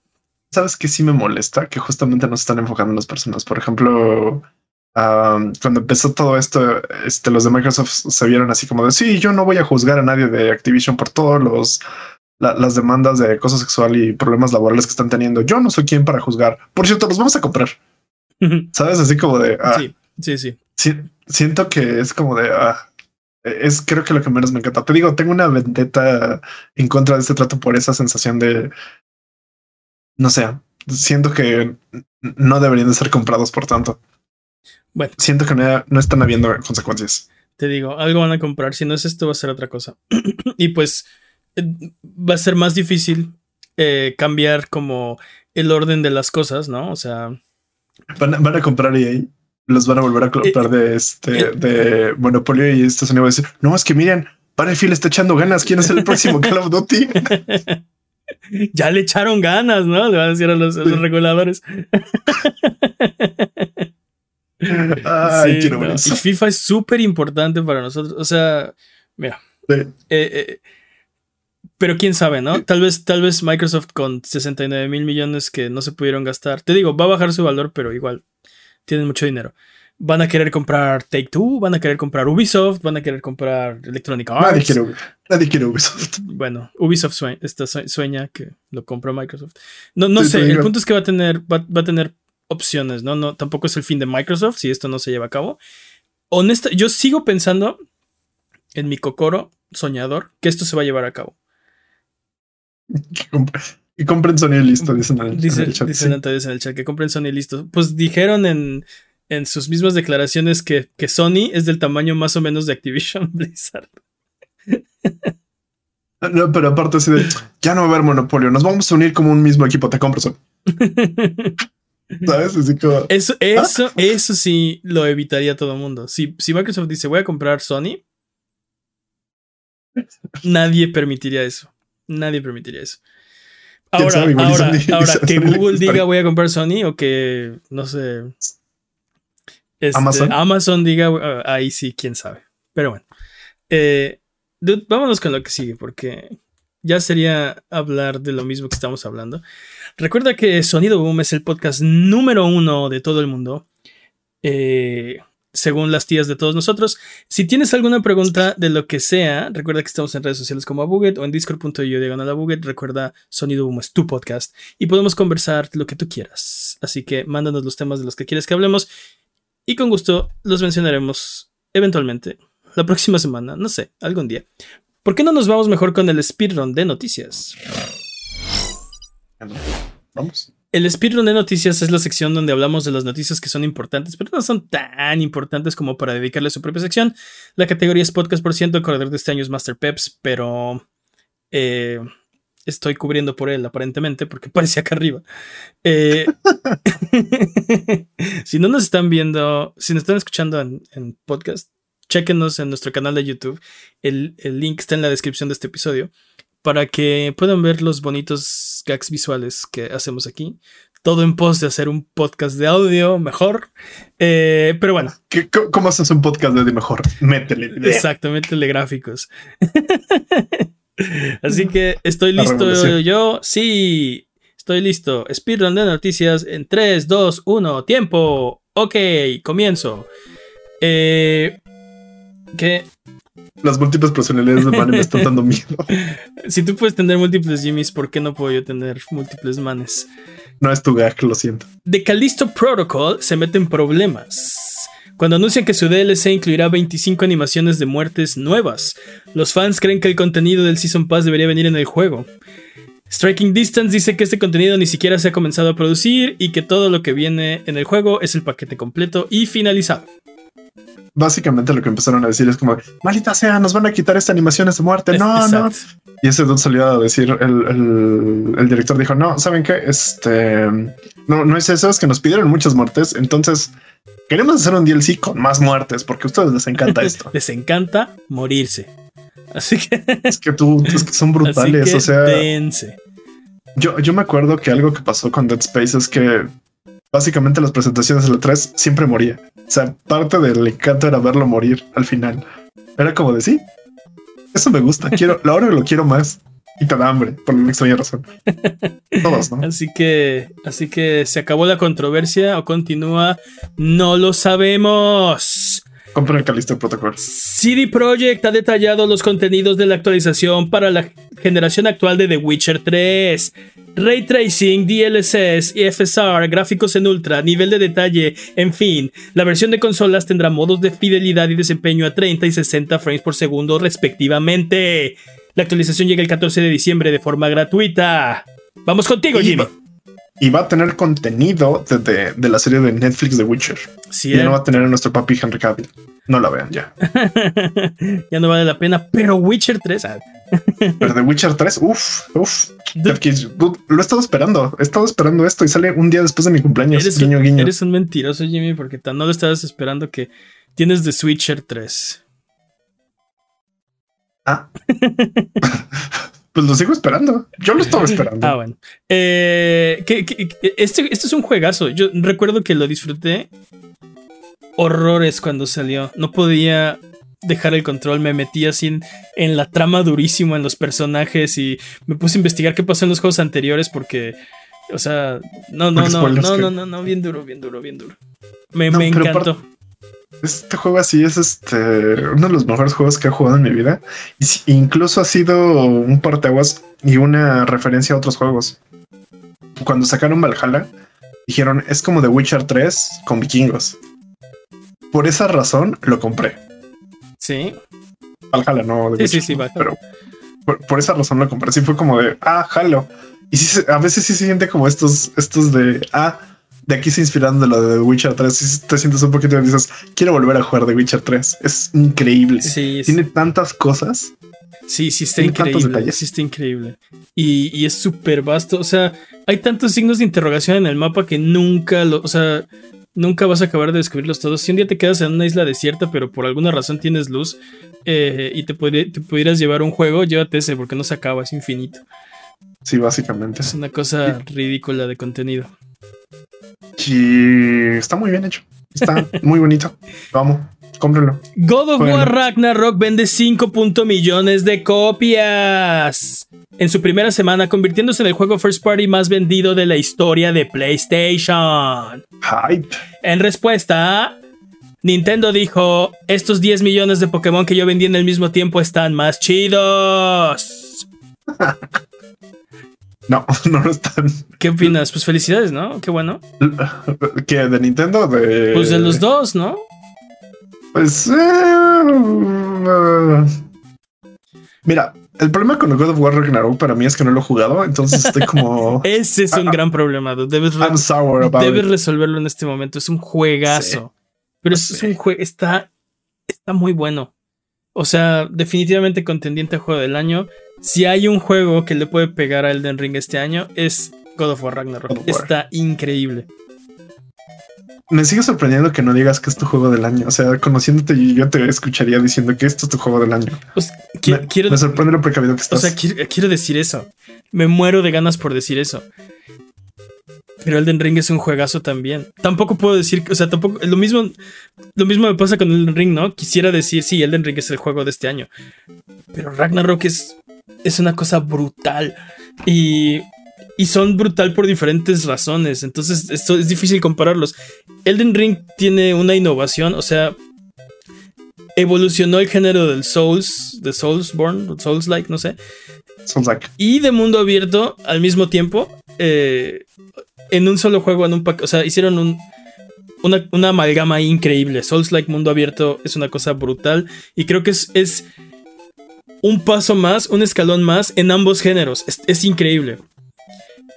[SPEAKER 2] ¿Sabes qué sí me molesta? Que justamente no se están enfocando en las personas. Por ejemplo, cuando empezó todo esto, este, los de Microsoft se vieron así como de sí, yo no voy a juzgar a nadie de Activision por todos los las demandas de acoso sexual y problemas laborales que están teniendo. Yo no soy quien para juzgar. Por cierto, los vamos a comprar. Sabes, así como de ah,
[SPEAKER 1] sí, sí, sí,
[SPEAKER 2] Siento que es como de ah, es creo que lo que menos me encanta. Te digo, tengo una vendetta en contra de este trato por esa sensación de no sé, siento que no deberían de ser comprados por tanto. Bueno. Siento que no, están habiendo consecuencias.
[SPEAKER 1] Te digo, algo van a comprar. Si no es esto, va a ser otra cosa. y pues eh, va a ser más difícil eh, cambiar como el orden de las cosas, ¿no? O sea.
[SPEAKER 2] Van, a comprar y ahí los van a volver a comprar eh, de este de Monopolio y Estados Unidos va a decir, no, es que miren, Battlefield está echando ganas. ¿Quién es el próximo Call of Duty?
[SPEAKER 1] ya le echaron ganas, ¿no? Le van a decir a los, a los reguladores. Y FIFA es súper importante para nosotros. O sea, mira. Eh, eh, pero quién sabe, ¿no? Tal vez, tal vez Microsoft con 69 mil millones que no se pudieron gastar. Te digo, va a bajar su valor, pero igual tienen mucho dinero. Van a querer comprar Take Two, van a querer comprar Ubisoft, van a querer comprar Electronic Arts.
[SPEAKER 2] Nadie quiere, Ubisoft.
[SPEAKER 1] Bueno, Ubisoft sueña, que lo compra Microsoft. No, no sé, el punto es que va a tener, va, va a tener opciones, ¿no? ¿no? Tampoco es el fin de Microsoft si esto no se lleva a cabo. Honesta, yo sigo pensando en mi cocoro soñador que esto se va a llevar a cabo.
[SPEAKER 2] Y compren Sony listo, dicen en el,
[SPEAKER 1] chat. Dicen en el chat que compren Sony listo. Pues dijeron en, en sus mismas declaraciones que, que, Sony es del tamaño más o menos de Activision Blizzard.
[SPEAKER 2] No, pero aparte así de, ya no va a haber monopolio, nos vamos a unir como un mismo equipo, te compro Sony. ¿Sabes?
[SPEAKER 1] Eso, eso, ¿Ah? eso sí lo evitaría todo el mundo. Si, si Microsoft dice voy a comprar Sony, nadie permitiría eso. Nadie permitiría eso. Ahora, ahora, ahora que Google diga voy a comprar Sony o que, no sé, este, Amazon. diga, uh, ahí sí, quién sabe. Pero bueno. Eh, vámonos con lo que sigue, porque ya sería hablar de lo mismo que estamos hablando. Recuerda que Sonido Boom es el podcast número uno de todo el mundo. Eh, según las tías de todos nosotros. Si tienes alguna pregunta de lo que sea, recuerda que estamos en redes sociales como Abuget o en discord.io diagonal Abuget. Recuerda, Sonido Boom es tu podcast y podemos conversar lo que tú quieras. Así que mándanos los temas de los que quieres que hablemos y con gusto los mencionaremos eventualmente la próxima semana, no sé, algún día. ¿Por qué no nos vamos mejor con el speedrun de noticias?
[SPEAKER 2] Vamos.
[SPEAKER 1] El speedrun de noticias es la sección donde hablamos de las noticias que son importantes, pero no son tan importantes como para dedicarle su propia sección. La categoría es podcast por ciento, el corredor de este año es Master Peps, pero eh, estoy cubriendo por él aparentemente porque aparece acá arriba. Eh, si no nos están viendo, si nos están escuchando en, en podcast, chequenos en nuestro canal de YouTube. El, link está en la descripción de este episodio para que puedan ver los bonitos gags visuales que hacemos aquí. Todo en pos de hacer un podcast de audio mejor. Eh, pero bueno.
[SPEAKER 2] ¿Cómo haces un podcast de audio mejor? Métele.
[SPEAKER 1] Exacto, métele gráficos. Así que estoy listo yo. Sí, estoy listo. Speedrun de noticias en 3, 2, 1, tiempo. Ok, comienzo. Eh, que
[SPEAKER 2] las múltiples personalidades de Manny me están dando miedo.
[SPEAKER 1] Si tú puedes tener múltiples Jimmys, ¿por qué no puedo yo tener múltiples manes?
[SPEAKER 2] No es tu gag, lo siento.
[SPEAKER 1] De Callisto Protocol se meten problemas. cuando anuncian que su DLC incluirá 25 animaciones de muertes nuevas. Los fans creen que el contenido del Season Pass debería venir en el juego. Striking Distance dice que este contenido ni siquiera se ha comenzado a producir y que todo lo que viene en el juego es el paquete completo y finalizado
[SPEAKER 2] básicamente lo que empezaron a decir es como, maldita sea, nos van a quitar esta animación de muerte. No, no. Y ese dude salió a decir, el, director dijo, no, ¿saben qué? Este, no, no es eso, es que nos pidieron muchas muertes. Entonces, queremos hacer un DLC con más muertes porque a ustedes les encanta esto.
[SPEAKER 1] les encanta morirse. Así que...
[SPEAKER 2] es que tú, es que son brutales, o sea... Yo, yo me acuerdo que algo que pasó con Dead Space es que básicamente las presentaciones de la 3 siempre moría. O sea, parte del encanto era verlo morir al final. Era como de sí, eso me gusta. Quiero, ahora lo quiero más. Y te da hambre, por una extraña razón. Todos, ¿no?
[SPEAKER 1] Así que, así que se acabó la controversia o continúa. No lo sabemos.
[SPEAKER 2] Compra el Callisto Protocol.
[SPEAKER 1] CD Projekt ha detallado los contenidos de la actualización para la generación actual de The Witcher 3. Ray Tracing, DLSS y FSR, gráficos en ultra, nivel de detalle, en fin, la versión de consolas tendrá modos de fidelidad y desempeño a 30 y 60 frames por segundo respectivamente. La actualización llega el 14 de diciembre de forma gratuita. Vamos contigo, Jimmy.
[SPEAKER 2] Y va a tener contenido de, la serie de Netflix de Witcher. Sí, y no va a tener a nuestro papi Henry Cavill. No la vean ya.
[SPEAKER 1] ya no vale la pena, pero Witcher 3. Ah.
[SPEAKER 2] pero de Witcher 3, uff, uff. Lo he estado esperando. He estado esperando esto y sale un día después de mi cumpleaños.
[SPEAKER 1] Eres, guiño, un, guiño. eres un mentiroso, Jimmy, porque tan no lo estabas esperando que tienes de Witcher 3.
[SPEAKER 2] Ah. pues lo sigo esperando. Yo lo estaba esperando.
[SPEAKER 1] Ah, bueno. Eh, este, este es un juegazo. Yo recuerdo que lo disfruté horrores cuando salió. No podía dejar el control, me metí así en, la trama durísimo en los personajes y me puse a investigar qué pasó en los juegos anteriores porque, o sea, no, no, no, no, no, no, no, bien duro, bien duro, bien duro. Me, me encantó.
[SPEAKER 2] Este juego así es este uno de los mejores juegos que he jugado en mi vida. Y incluso ha sido un parteaguas y una referencia a otros juegos. Cuando sacaron Valhalla, dijeron es como The Witcher 3 con vikingos. Por esa razón lo compré.
[SPEAKER 1] Sí.
[SPEAKER 2] Valhalla, no.
[SPEAKER 1] De sí, sí, sí,
[SPEAKER 2] Pero por, esa razón lo compré. Sí fue como de, ah, jalo. Y sí, a veces sí se siente como estos, estos de, ah, de aquí se inspiraron de lo de The Witcher 3. te sientes un poquito y dices, quiero volver a jugar The Witcher 3. Es increíble. Sí, Tiene tantas cosas.
[SPEAKER 1] Sí, sí está increíble. Sí está increíble. Y, y es súper vasto. O sea, hay tantos signos de interrogación en el mapa que nunca lo. O sea, nunca vas a acabar de descubrirlos todos. Si un día te quedas en una isla desierta, pero por alguna razón tienes luz eh, y te, pudieras llevar un juego, llévate ese porque no se acaba, es infinito.
[SPEAKER 2] Sí, básicamente.
[SPEAKER 1] Es una cosa ridícula de contenido.
[SPEAKER 2] Sí, está muy bien hecho. Está muy bonito. Vamos, cómprenlo.
[SPEAKER 1] God of War Ragnarok vende 5. millones de copias en su primera semana, convirtiéndose en el juego first party más vendido de la historia de PlayStation.
[SPEAKER 2] Hype.
[SPEAKER 1] En respuesta, Nintendo dijo, estos 10 millones de Pokémon que yo vendí en el mismo tiempo están más chidos.
[SPEAKER 2] no, no lo están.
[SPEAKER 1] ¿Qué opinas? Pues felicidades, ¿no? Qué bueno.
[SPEAKER 2] ¿Qué? ¿De Nintendo? De...
[SPEAKER 1] Pues de los dos, ¿no?
[SPEAKER 2] Pues... Eh, mira, el problema con el God of War Ragnarok para mí es que no lo he jugado, entonces estoy como.
[SPEAKER 1] Ese es un ah, gran problema. Debes, debes resolverlo en este momento. Es un juegazo. Pero es un juego. Está, está muy bueno. O sea, definitivamente contendiente a juego del año. Si hay un juego que le puede pegar a Elden Ring este año, es God of War Ragnarok. Está increíble
[SPEAKER 2] me sigue sorprendiendo que no digas que es tu juego del año. O sea, conociéndote, yo te escucharía diciendo que esto es tu juego del año.
[SPEAKER 1] Pues,
[SPEAKER 2] me,
[SPEAKER 1] quiero,
[SPEAKER 2] me sorprende lo precavido que estás.
[SPEAKER 1] O sea, quiero, decir eso. Me muero de ganas por decir eso. Pero Elden Ring es un juegazo también. Tampoco puedo decir, o sea, tampoco, lo mismo, lo mismo me pasa con Elden Ring, ¿no? Quisiera decir, sí, Elden Ring es el juego de este año. Pero Ragnarok es, es una cosa brutal. Y y son brutal por diferentes razones. Entonces, esto es difícil compararlos. Elden Ring tiene una innovación, o sea, evolucionó el género del Souls, de Soulsborne, Souls-like, no sé.
[SPEAKER 2] Souls-like.
[SPEAKER 1] Y de mundo abierto al mismo tiempo. Eh, en un solo juego, en un pack. O sea, hicieron un. una, amalgama increíble. Souls Like Mundo Abierto es una cosa brutal y creo que es un paso más, un escalón más en ambos géneros. Es, increíble.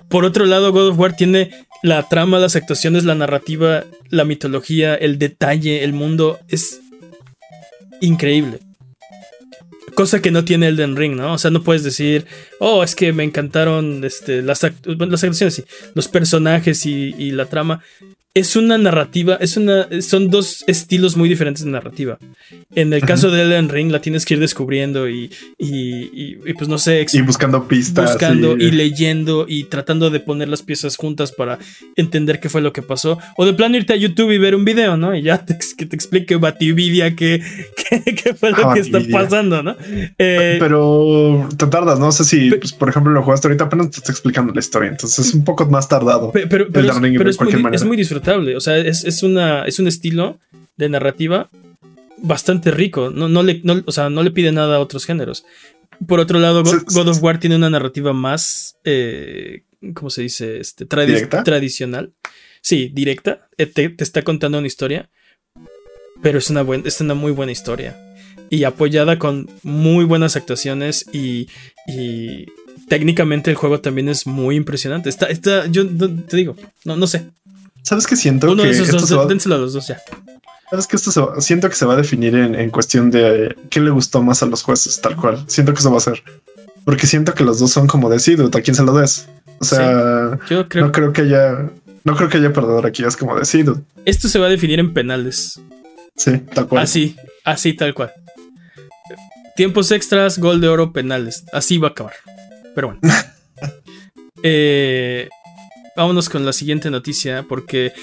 [SPEAKER 1] Por otro lado, God of War tiene la trama, las actuaciones, la narrativa, la mitología, el detalle, el mundo. Es increíble. Cosa que no tiene Elden Ring, ¿no? O sea, no puedes decir, oh, es que me encantaron este, las, actuaciones, sí, los personajes y, la trama es una narrativa, es una, son dos estilos muy diferentes de narrativa. En el caso de Elden Ring la tienes que ir descubriendo y, y, pues no sé.
[SPEAKER 2] Y buscando pistas.
[SPEAKER 1] Buscando y... leyendo y tratando de poner las piezas juntas para entender qué fue lo que pasó. O de plano irte a YouTube y ver un video, ¿no? Y ya te, que te explique Batividia qué, qué, fue lo que está pasando, ¿no?
[SPEAKER 2] Eh, pero te tardas, no sé si, pues, por ejemplo, lo jugaste ahorita, apenas te está explicando la historia. Entonces es un poco más tardado.
[SPEAKER 1] Pero, pero, pero, es, muy, es muy disfrutable o sea, es, una, es un estilo de narrativa bastante rico. No, no le, o sea, no le pide nada a otros géneros. Por otro lado, God, of War tiene una narrativa más, eh, ¿cómo se dice? Este, tradicional. Sí, directa. Eh, te, está contando una historia. Pero es una, buena, es una muy buena historia. Y apoyada con muy buenas actuaciones y, y técnicamente el juego también es muy impresionante. Está, está, yo te digo, no, no sé.
[SPEAKER 2] ¿Sabes qué siento?
[SPEAKER 1] Uno que de esos dos, va... a los dos ya.
[SPEAKER 2] ¿Sabes que esto siento que se va a definir en, cuestión de qué le gustó más a los jueces, tal cual? Siento que eso va a ser. Porque siento que los dos son como decidido, a quién se lo des. O sea, yo creo... no creo que haya, no creo que haya perdedor aquí, es como decido.
[SPEAKER 1] Esto se va a definir en penales.
[SPEAKER 2] Sí, tal cual.
[SPEAKER 1] Así, así tal cual. Tiempos extras, gol de oro, penales. Así va a acabar. Pero bueno. eh, vámonos con la siguiente noticia porque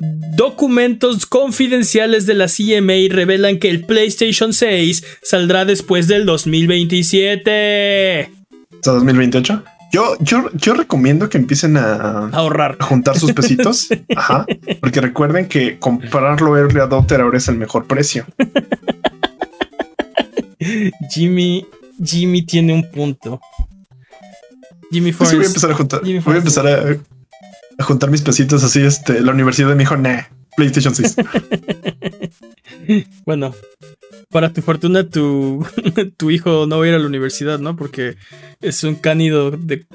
[SPEAKER 1] documentos confidenciales de la CMA revelan que el PlayStation 6 saldrá después del 2027.
[SPEAKER 2] ¿Hasta 2028? Yo, yo, yo recomiendo que empiecen a
[SPEAKER 1] ahorrar,
[SPEAKER 2] a juntar sus pesitos. Ajá. Porque recuerden que comprarlo Early Adopter ahora es el mejor precio.
[SPEAKER 1] Jimmy, Jimmy tiene un punto.
[SPEAKER 2] Jimmy Forrest. voy a empezar a juntar. voy a empezar a a juntar mis pesitos así, este, la universidad me dijo, nah, PlayStation 6.
[SPEAKER 1] bueno, para tu fortuna, tu, tu hijo no va a ir a la universidad, ¿no? Porque es un cánido de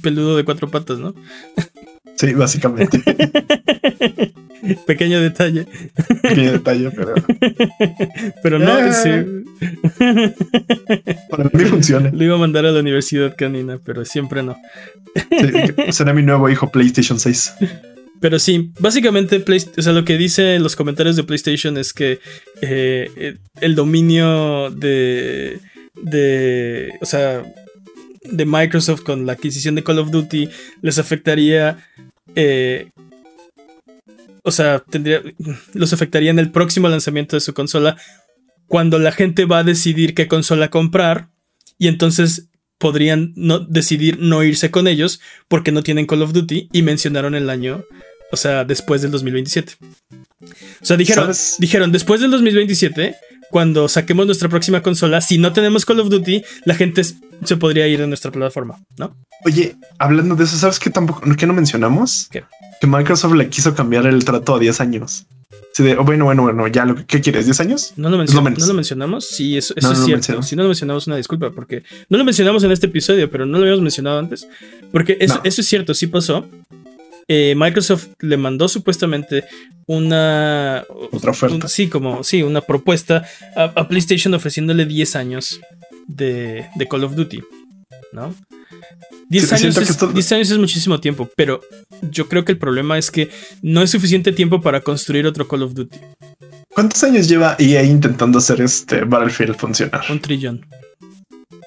[SPEAKER 1] peludo de cuatro patas, ¿no?
[SPEAKER 2] Sí, básicamente.
[SPEAKER 1] Pequeño detalle.
[SPEAKER 2] Pequeño detalle, pero.
[SPEAKER 1] Pero no, eh. sí.
[SPEAKER 2] Para mí funciona.
[SPEAKER 1] Lo iba a mandar a la universidad canina, pero siempre no.
[SPEAKER 2] será mi nuevo hijo PlayStation 6.
[SPEAKER 1] Pero sí, básicamente, o sea, lo que dice los comentarios de PlayStation es que eh, el dominio de, de, o sea, de Microsoft con la adquisición de Call of Duty les afectaría eh, o sea, tendría, los afectaría en el próximo lanzamiento de su consola cuando la gente va a decidir qué consola comprar y entonces podrían no, decidir no irse con ellos porque no tienen Call of Duty y mencionaron el año, o sea, después del 2027. O sea, dijeron, dijeron después del 2027, cuando saquemos nuestra próxima consola, si no tenemos Call of Duty, la gente se podría ir de nuestra plataforma, ¿no?
[SPEAKER 2] Oye, hablando de eso, ¿sabes qué tampoco, qué no mencionamos? Que Microsoft le quiso cambiar el trato a 10 años. Oh, bueno, bueno, bueno, ya lo ¿qué quieres? ¿10 años?
[SPEAKER 1] No lo, mencionamos. Sí, eso, es cierto. Si no lo mencionamos, una disculpa, porque no lo mencionamos en este episodio, pero no lo habíamos mencionado antes. Porque eso, es cierto, sí pasó. Eh, Microsoft le mandó supuestamente una
[SPEAKER 2] otra oferta.
[SPEAKER 1] sí, como sí, una propuesta a, PlayStation ofreciéndole 10 años de, de Call of Duty, ¿no? 10 años, es, años es muchísimo tiempo, pero yo creo que el problema es que no es suficiente tiempo para construir otro Call of Duty.
[SPEAKER 2] ¿Cuántos años lleva EA intentando hacer este Battlefield funcionar?
[SPEAKER 1] Un trillón.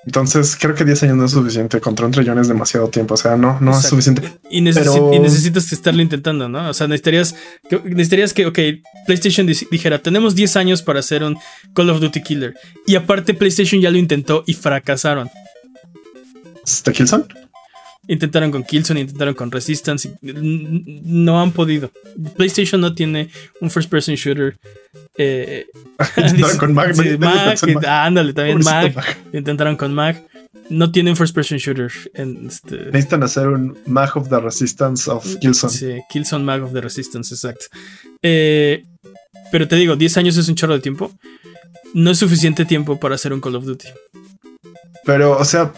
[SPEAKER 2] Entonces creo que 10 años no es suficiente. Contra un trillón es demasiado tiempo. O sea, no, no es suficiente.
[SPEAKER 1] Y, necesitas estarlo intentando, ¿no? O sea, necesitarías que, necesitarías que, ok, PlayStation dijera, tenemos 10 años para hacer un Call of Duty Killer. Y aparte PlayStation ya lo intentó y fracasaron.
[SPEAKER 2] ¿Está Killzone?
[SPEAKER 1] Intentaron con Killzone, intentaron con Resistance. No han podido. PlayStation no tiene un first person shooter. Eh,
[SPEAKER 2] con Mac.
[SPEAKER 1] Mac, ándale, también Mac. Intentaron con Mac. no tienen first person shooter. En este...
[SPEAKER 2] Necesitan hacer un Mag of the Resistance of Killzone.
[SPEAKER 1] Sí, Killzone Mag of the Resistance, exacto. Eh, pero te digo, 10 años es un chorro de tiempo. No es suficiente tiempo para hacer un Call of Duty.
[SPEAKER 2] Pero, o sea,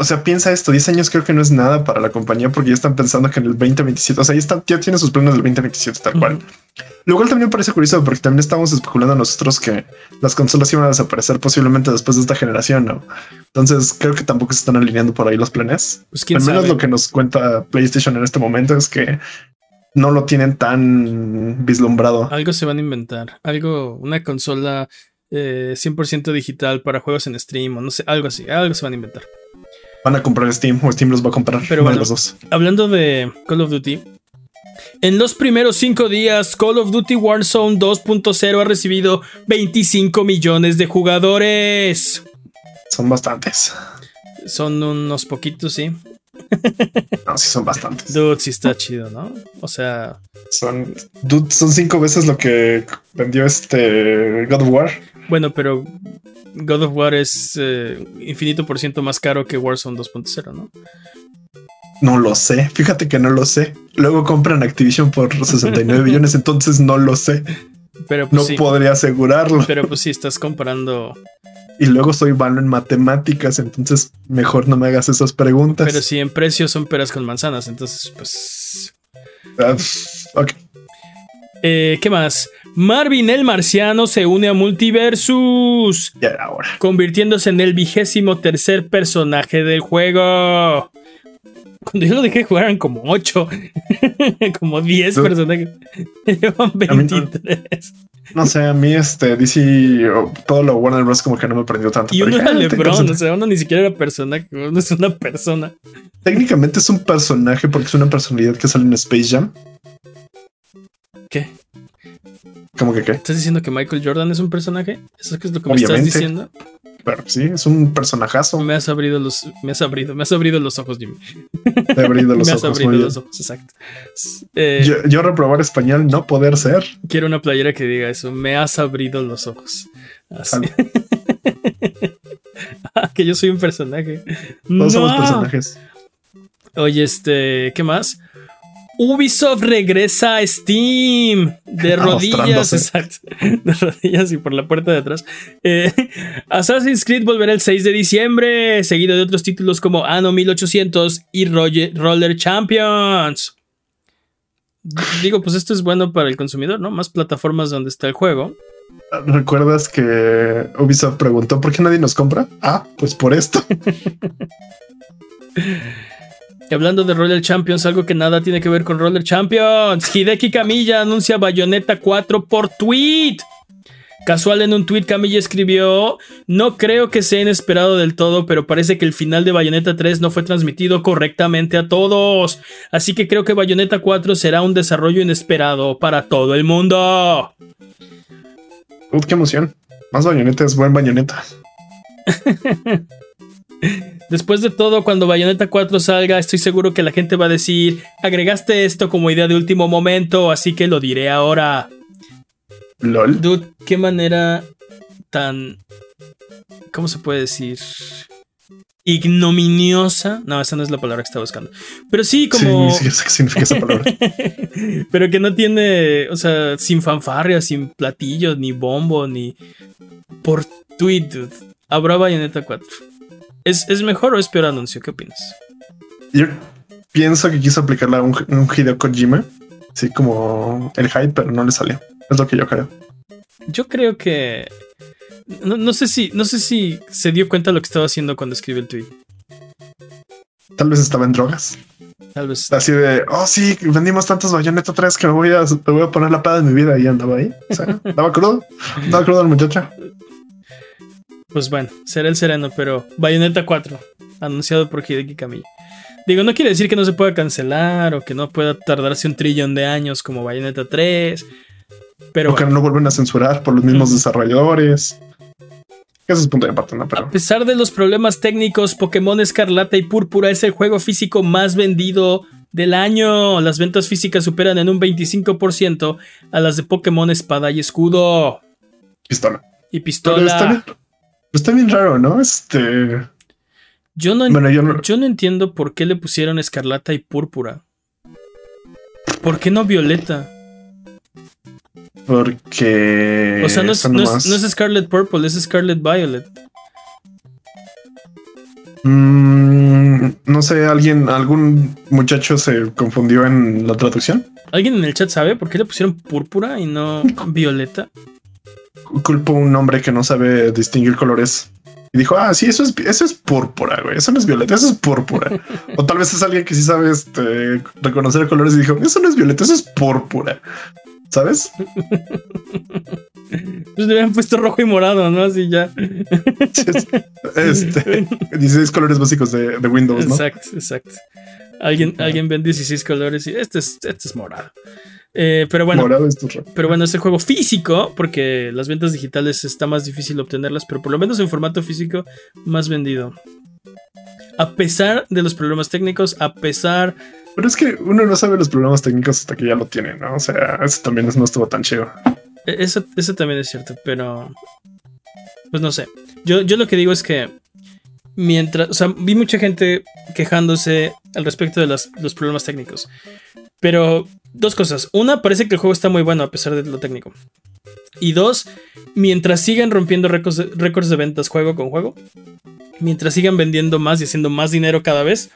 [SPEAKER 2] o sea, piensa esto, 10 años creo que no es nada para la compañía porque ya están pensando que en el 2027, o sea, ya, está, ya tiene sus planes del 2027 tal cual. Lo cual también me parece curioso porque también estamos especulando nosotros que las consolas iban a desaparecer posiblemente después de esta generación, ¿no? Entonces creo que tampoco se están alineando por ahí los planes. Pues, Al menos lo que nos cuenta PlayStation en este momento es que no lo tienen tan vislumbrado.
[SPEAKER 1] Algo se van a inventar, algo, una consola 100% eh, digital para juegos en stream o no sé, algo así, algo se van a inventar
[SPEAKER 2] van a comprar Steam o Steam los va a comprar. Pero bueno, los dos.
[SPEAKER 1] hablando de Call of Duty, en los primeros cinco días, Call of Duty Warzone 2.0 ha recibido 25 millones de jugadores.
[SPEAKER 2] Son bastantes.
[SPEAKER 1] Son unos poquitos, sí.
[SPEAKER 2] No, sí son bastantes.
[SPEAKER 1] Dude, sí está chido, ¿no? O sea.
[SPEAKER 2] Son, dude, son cinco veces lo que vendió este God of War.
[SPEAKER 1] Bueno, pero God of War es eh, infinito por ciento más caro que Warzone 2.0, ¿no?
[SPEAKER 2] No lo sé, fíjate que no lo sé. Luego compran Activision por 69 billones, entonces no lo sé. Pero pues no podría asegurarlo.
[SPEAKER 1] Pero pues sí, estás comprando.
[SPEAKER 2] Y luego soy malo en matemáticas, entonces mejor no me hagas esas preguntas.
[SPEAKER 1] Pero si en precio son peras con manzanas, entonces pues.
[SPEAKER 2] Ah, ok.
[SPEAKER 1] Eh, ¿Qué más? Marvin el Marciano se une a Multiversus.
[SPEAKER 2] Ya ahora.
[SPEAKER 1] Convirtiéndose en el vigésimo tercer personaje del juego. Cuando yo lo dejé jugar eran como 8. como 10 personajes. Llevan 23.
[SPEAKER 2] No sé, a mí este DC, todo lo Warner Bros. como que no me prendió tanto.
[SPEAKER 1] Y uno era LeBron, o sea, uno ni siquiera era personaje, uno es una persona.
[SPEAKER 2] Técnicamente es un personaje porque es una personalidad que sale en Space Jam.
[SPEAKER 1] ¿Qué?
[SPEAKER 2] ¿Cómo que qué?
[SPEAKER 1] ¿Estás diciendo que Michael Jordan es un personaje? ¿Eso es lo que me estás diciendo?
[SPEAKER 2] Pero sí, es un personajazo.
[SPEAKER 1] Me has abrido los, me has abrido, me has abrido los ojos, Jimmy.
[SPEAKER 2] Te he abrido los ojos. Me has abrido
[SPEAKER 1] los ojos, exacto.
[SPEAKER 2] Eh, yo, reprobar español no poder ser.
[SPEAKER 1] Quiero una playera que diga eso. Me has abrido los ojos. Así. ah, que yo soy un personaje.
[SPEAKER 2] Todos somos personajes.
[SPEAKER 1] Oye, este, ¿qué más? Ubisoft regresa a Steam de rodillas, exacto, de rodillas y por la puerta de atrás. Eh, Assassin's Creed volverá el 6 de diciembre, seguido de otros títulos como Anno 1800 y Roller Champions. Digo, pues esto es bueno para el consumidor, ¿no? Más plataformas donde está el juego.
[SPEAKER 2] ¿Recuerdas que Ubisoft preguntó por qué nadie nos compra? Ah, pues por esto.
[SPEAKER 1] Y hablando de Roller Champions, algo que nada tiene que ver con Roller Champions. Hideki Camilla anuncia Bayonetta 4 por tweet. Casual en un tweet Camilla escribió, no creo que sea inesperado del todo, pero parece que el final de Bayonetta 3 no fue transmitido correctamente a todos. Así que creo que Bayonetta 4 será un desarrollo inesperado para todo el mundo.
[SPEAKER 2] Uf, qué emoción. Más Bayonetta es buen Bayonetta.
[SPEAKER 1] Después de todo, cuando Bayonetta 4 salga, estoy seguro que la gente va a decir, agregaste esto como idea de último momento, así que lo diré ahora.
[SPEAKER 2] LOL.
[SPEAKER 1] Dude, qué manera tan... ¿Cómo se puede decir? Ignominiosa. No, esa no es la palabra que estaba buscando. Pero sí, como.
[SPEAKER 2] Sí, sí, qué significa esa palabra.
[SPEAKER 1] Pero que no tiene. O sea, sin fanfarria, sin platillos, ni bombo, ni. Por tweet, dude. Habrá Bayonetta 4. ¿Es, mejor o es peor anuncio? ¿Qué opinas?
[SPEAKER 2] Yo pienso que quiso aplicarla a un, un Hideo Kojima, así como el hype, pero no le salió. Es lo que yo creo.
[SPEAKER 1] Yo creo que. No, sé si, no sé si se dio cuenta de lo que estaba haciendo cuando escribió el tweet.
[SPEAKER 2] Tal vez estaba en drogas.
[SPEAKER 1] Tal vez.
[SPEAKER 2] Así de, oh sí, vendimos tantos Bayonetta 3 que me voy a, me voy a poner la paz de mi vida y andaba ahí. O sea, estaba crudo. Estaba crudo el muchacho.
[SPEAKER 1] Pues bueno, será el sereno, pero Bayonetta 4, anunciado por Hideki Kamiya. Digo, no quiere decir que no se pueda cancelar o que no pueda tardarse un trillón de años como Bayonetta 3. Pero
[SPEAKER 2] o que no vuelven a censurar por los mismos desarrolladores. Eso es punto de parte, ¿no? Pero...
[SPEAKER 1] A pesar de los problemas técnicos, Pokémon Escarlata y Púrpura es el juego físico más vendido del año. Las ventas físicas superan en un 25% a las de Pokémon Espada y Escudo.
[SPEAKER 2] Pistola.
[SPEAKER 1] Y pistola.
[SPEAKER 2] Está bien raro, ¿no? Este.
[SPEAKER 1] Yo no, yo no, yo no entiendo por qué le pusieron escarlata y púrpura. ¿Por qué no violeta?
[SPEAKER 2] Porque.
[SPEAKER 1] O sea, no es, Scarlet Purple, es Scarlet Violet.
[SPEAKER 2] Mm, no sé, alguien, algún muchacho se confundió en la traducción.
[SPEAKER 1] ¿Alguien en el chat sabe por qué le pusieron púrpura y no violeta?
[SPEAKER 2] Culpo a un hombre que no sabe distinguir colores. Y dijo, ah, sí, eso es, eso es púrpura, güey. Eso no es violeta, eso es púrpura. o tal vez es alguien que sí sabe este, reconocer colores y dijo, eso no es violeta, eso es púrpura. ¿Sabes?
[SPEAKER 1] Pues le habían puesto rojo y morado, ¿no? Así ya.
[SPEAKER 2] Este, 16 colores básicos de, Windows,
[SPEAKER 1] ¿no? Exacto, exacto. Alguien, alguien ven 16 colores y este es, este es morado. Eh, pero bueno, pero bueno, es el juego físico, porque las ventas digitales está más difícil obtenerlas, pero por lo menos en formato físico, más vendido. A pesar de los problemas técnicos, a pesar.
[SPEAKER 2] Pero es que uno no sabe los problemas técnicos hasta que ya lo tiene, ¿no? O sea, eso también no estuvo tan chido.
[SPEAKER 1] E, eso, eso también es cierto, pero. Pues no sé. Yo, yo lo que digo es que. Mientras. O sea, vi mucha gente quejándose al respecto de los problemas técnicos. Pero dos cosas. Una, parece que el juego está muy bueno a pesar de lo técnico. Y dos, mientras sigan rompiendo récords de, récords de ventas juego con juego, mientras sigan vendiendo más y haciendo más dinero cada vez,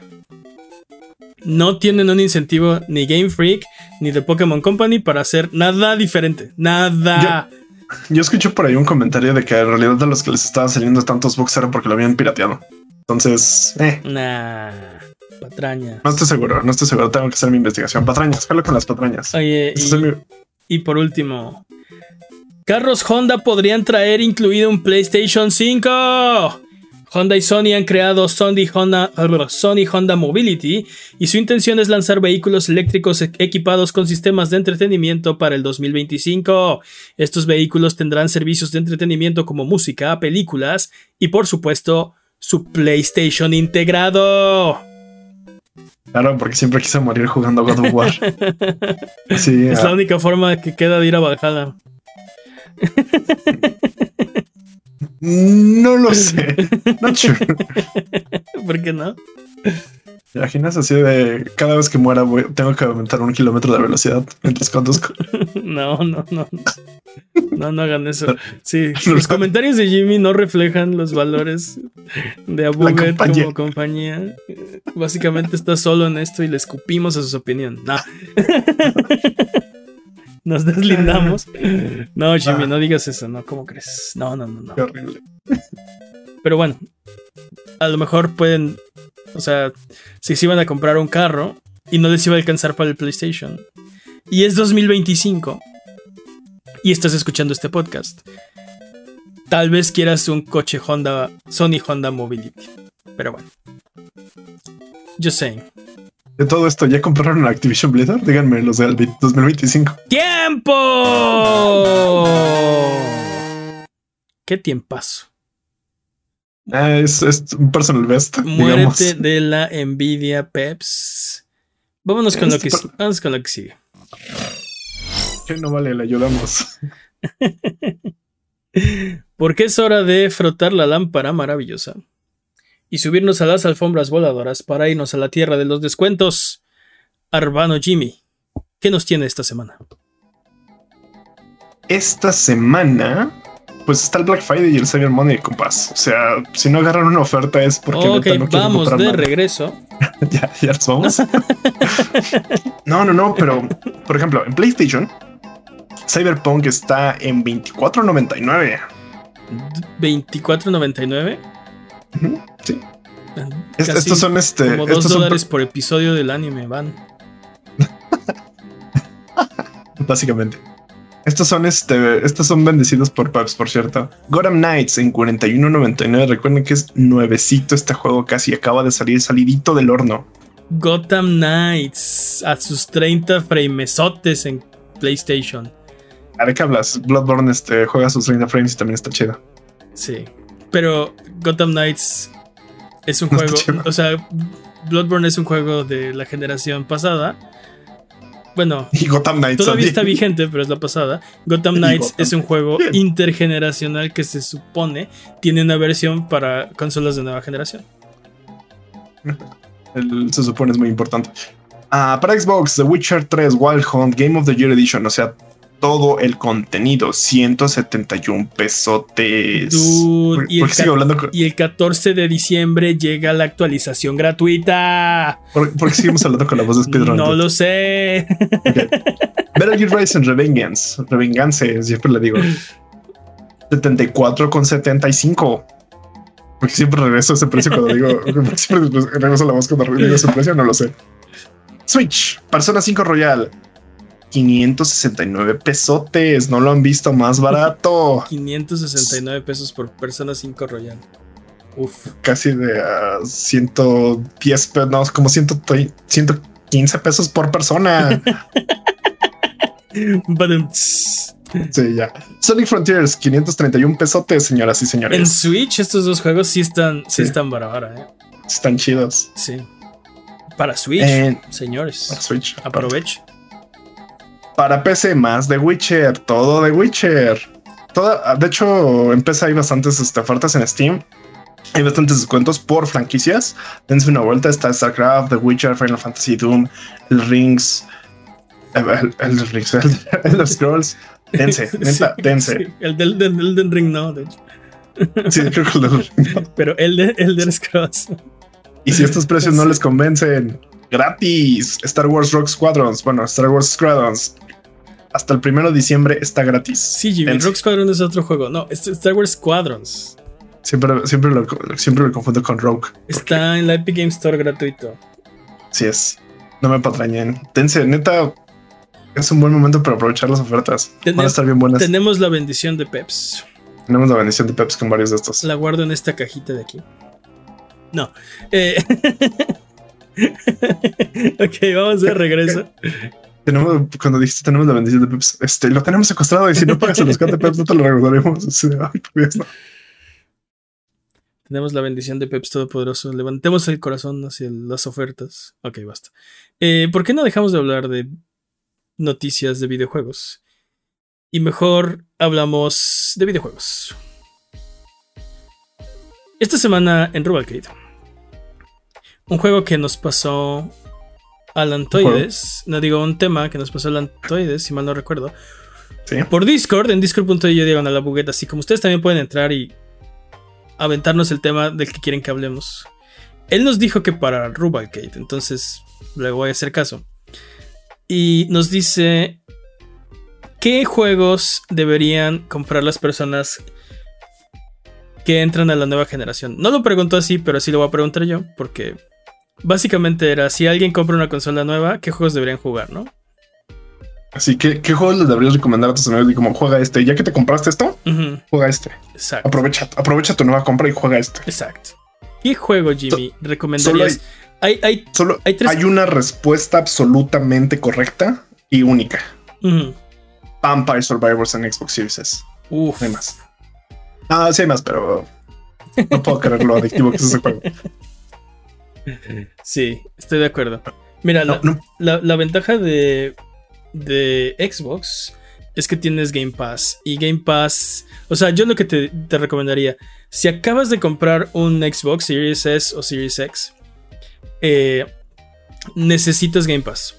[SPEAKER 1] no tienen un incentivo ni Game Freak ni de Pokémon Company para hacer nada diferente. Nada.
[SPEAKER 2] Yo, escuché por ahí un comentario de que en realidad a los que les estaban saliendo tantos bugs era porque lo habían pirateado. Entonces, eh.
[SPEAKER 1] Nah. Patrañas.
[SPEAKER 2] No estoy seguro, no estoy seguro. Tengo que hacer mi investigación. Patrañas, jalo con las patrañas.
[SPEAKER 1] Oye, y, por último, carros Honda podrían traer incluido un PlayStation 5. Honda y Sony han creado Sony Honda, Sony Honda Mobility y su intención es lanzar vehículos eléctricos equipados con sistemas de entretenimiento para el 2025. Estos vehículos tendrán servicios de entretenimiento como música, películas y por supuesto su PlayStation integrado.
[SPEAKER 2] Claro, porque siempre quise morir jugando God of War.
[SPEAKER 1] Sí, es la ah. única forma que queda de ir a Valhalla.
[SPEAKER 2] No lo sé. Not sure.
[SPEAKER 1] ¿Por qué no?
[SPEAKER 2] ¿Te imaginas así de cada vez que muera tengo que aumentar un kilómetro de velocidad mientras conduzco?
[SPEAKER 1] No, no, no. No, no hagan eso. Sí, los comentarios de Jimmy no reflejan los valores de Abuget como compañía. Básicamente está solo en esto y le escupimos a su opinión. No. Nos deslindamos. No, Jimmy, no digas eso, ¿no? ¿Cómo crees? No, no, no, no.
[SPEAKER 2] Qué horrible.
[SPEAKER 1] Pero bueno, a lo mejor pueden o sea, si se iban a comprar un carro y no les iba a alcanzar para el PlayStation. Y es 2025. Y estás escuchando este podcast. Tal vez quieras un coche Honda, Sony Honda Mobility. Pero bueno. Yo sé.
[SPEAKER 2] De todo esto, ¿ya compraron la Activision Blizzard? Díganme los del 2025.
[SPEAKER 1] ¡Tiempo! ¿Qué tiempazo?
[SPEAKER 2] Ah, es, un personal best.
[SPEAKER 1] Muerte de la envidia, Peps. Vámonos con, lo que, vamos con lo que sigue.
[SPEAKER 2] Que no vale, le ayudamos.
[SPEAKER 1] Porque es hora de frotar la lámpara maravillosa y subirnos a las alfombras voladoras para irnos a la tierra de los descuentos. Arbano Jimmy, ¿qué nos tiene esta semana?
[SPEAKER 2] Esta semana pues está el Black Friday y el Cyber Money, compás. O sea, si no agarran una oferta es porque
[SPEAKER 1] Ok, no vamos de regreso.
[SPEAKER 2] ya, ya nos vamos. no, no, no, pero por ejemplo, en PlayStation, Cyberpunk está en 24.99.
[SPEAKER 1] ¿24.99?
[SPEAKER 2] sí. estos son este.
[SPEAKER 1] Como dos dólares por episodio del anime, van.
[SPEAKER 2] Básicamente. Estos son, este, estos son bendecidos por Paps, por cierto. Gotham Knights en 41.99. Recuerden que es nuevecito este juego, casi acaba de salir salidito del horno.
[SPEAKER 1] Gotham Knights a sus 30 framesotes en PlayStation.
[SPEAKER 2] ¿A de qué hablas? Bloodborne este, juega sus 30 frames y también está chido.
[SPEAKER 1] Sí, pero Gotham Knights es un juego, o sea, Bloodborne es un juego de la generación pasada bueno, todavía está vigente, pero es la pasada. Gotham Knights es un juego intergeneracional que se supone tiene una versión para consolas de nueva generación.
[SPEAKER 2] se supone es muy importante. Ah, para Xbox, The Witcher 3 Wild Hunt Game of the Year Edition, o sea, todo el contenido, 171 pesotes.
[SPEAKER 1] y, el y, el 14 de diciembre llega la actualización gratuita.
[SPEAKER 2] ¿Por, qué seguimos hablando con la voz de Speedrun?
[SPEAKER 1] No lo sé.
[SPEAKER 2] Better Gear Rising Revengeance. Revengeance, siempre le digo. 74 con 75. Porque siempre regreso a ese precio cuando digo. siempre regreso la voz cuando digo ese precio, no lo sé. Switch, Persona 5 Royal. 569 pesotes, no lo han visto más barato.
[SPEAKER 1] 569 pesos por Persona 5 Royal.
[SPEAKER 2] Uf. Casi de 110 pesos, no, como 115 pesos por persona. sí, ya. Sonic Frontiers, 531 pesotes, señoras y señores.
[SPEAKER 1] En Switch, estos dos juegos sí están, sí, están baratos, ¿eh?
[SPEAKER 2] Están chidos.
[SPEAKER 1] Sí. Para Switch, señores. Para Switch. Aproveche.
[SPEAKER 2] Para PC más de Witcher, todo de Witcher. Toda, de hecho, en PC hay bastantes este, ofertas en Steam. Hay bastantes descuentos por franquicias. Dense una vuelta. Está StarCraft, The Witcher, Final Fantasy Doom, el Rings, el, el, Rings, el, Scrolls. Dense, neta, dense.
[SPEAKER 1] el del, del, Ring no, de hecho.
[SPEAKER 2] Sí, creo que el del
[SPEAKER 1] Ring Pero el de, el de Scrolls.
[SPEAKER 2] Y si estos precios no les convencen, gratis. Star Wars Rock Squadrons. Bueno, Star Wars Squadrons. Hasta el primero de diciembre está gratis.
[SPEAKER 1] Sí, Jimmy, Rock Squadron es otro juego. No, Star Wars Squadrons.
[SPEAKER 2] Siempre, siempre, lo, siempre confundo con Rogue.
[SPEAKER 1] Está en la Epic Game Store gratuito.
[SPEAKER 2] Sí es. No me patrañen. Tense, neta, es un buen momento para aprovechar las ofertas. Van a estar bien buenas.
[SPEAKER 1] Tenemos la bendición de Peps.
[SPEAKER 2] Tenemos la bendición de Peps con varios de estos.
[SPEAKER 1] La guardo en esta cajita de aquí. No. Eh, ok, vamos de regreso.
[SPEAKER 2] Tenemos, cuando dijiste tenemos la bendición de Peps, este, lo tenemos secuestrado y si no pagas el rescate Peps no te lo regresaremos.
[SPEAKER 1] Tenemos la bendición de Peps Todopoderoso. Levantemos el corazón hacia las ofertas. Ok, basta. Eh, ¿Por qué no dejamos de hablar de noticias de videojuegos? Y mejor hablamos de videojuegos. Esta semana en Rubalcade un juego que nos pasó Alantoides, no digo un tema que nos pasó Alantoides, si mal no recuerdo. Por Discord, en discord.io digan a la bugueta, así como ustedes también pueden entrar y aventarnos el tema del que quieren que hablemos. Él nos dijo que para Rubalcade, entonces le voy a hacer caso. Y nos dice qué juegos deberían comprar las personas que entran a la nueva generación. No lo preguntó así, pero así lo voy a preguntar yo, porque Básicamente era, si alguien compra una consola nueva, ¿qué juegos deberían jugar, no?
[SPEAKER 2] Así que, ¿qué juegos les deberías recomendar a tus amigos? Y como juega este, ya que te compraste esto, juega este. Exacto. Aprovecha, aprovecha tu nueva compra y juega este.
[SPEAKER 1] Exacto. ¿Qué juego, Jimmy, recomendarías?
[SPEAKER 2] hay, hay, solo hay, hay, una respuesta absolutamente correcta y única. Vampire Survivors en Xbox Series S. Uf. hay más. Ah, sí hay más, pero no puedo creer lo adictivo que es ese juego.
[SPEAKER 1] Sí, estoy de acuerdo. Mira, la, ventaja de, de Xbox es que tienes Game Pass. Y Game Pass, o sea, yo lo que te, recomendaría, si acabas de comprar un Xbox Series S o Series X, eh, necesitas Game Pass.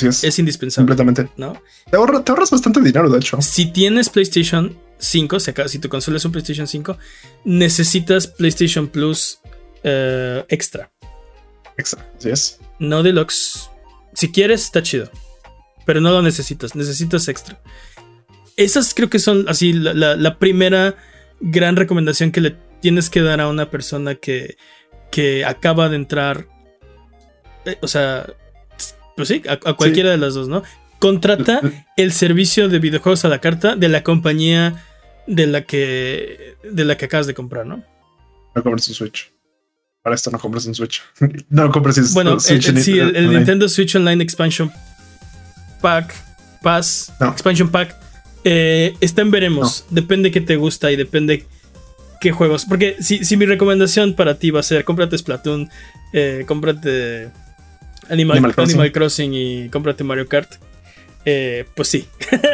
[SPEAKER 1] es, indispensable.
[SPEAKER 2] Completamente.
[SPEAKER 1] ¿no?
[SPEAKER 2] Te, ahorras bastante dinero, de hecho.
[SPEAKER 1] Si tienes PlayStation 5, si, si tu consola es un PlayStation 5, necesitas PlayStation Plus eh, extra.
[SPEAKER 2] Extra, así es.
[SPEAKER 1] No deluxe. Si quieres, está chido. Pero no lo necesitas, necesitas extra. Esas creo que son así la, primera gran recomendación que le tienes que dar a una persona que, que acaba de entrar. Eh, o sea, pues sí, a, cualquiera de las dos, ¿no? Contrata el servicio de videojuegos a la carta de la compañía de la que, de la que acabas de comprar, ¿no?
[SPEAKER 2] A comprar su Switch. Para esto no compres un Switch. no compres
[SPEAKER 1] un Bueno, Switch el, sí, el, Nintendo Switch Online Expansion Pack, Pass, Expansion Pack, eh, está en veremos. Depende qué te gusta y depende qué juegos. Porque si, si, mi recomendación para ti va a ser cómprate Splatoon, eh, cómprate Animal, Crossing. y cómprate Mario Kart, eh, pues sí,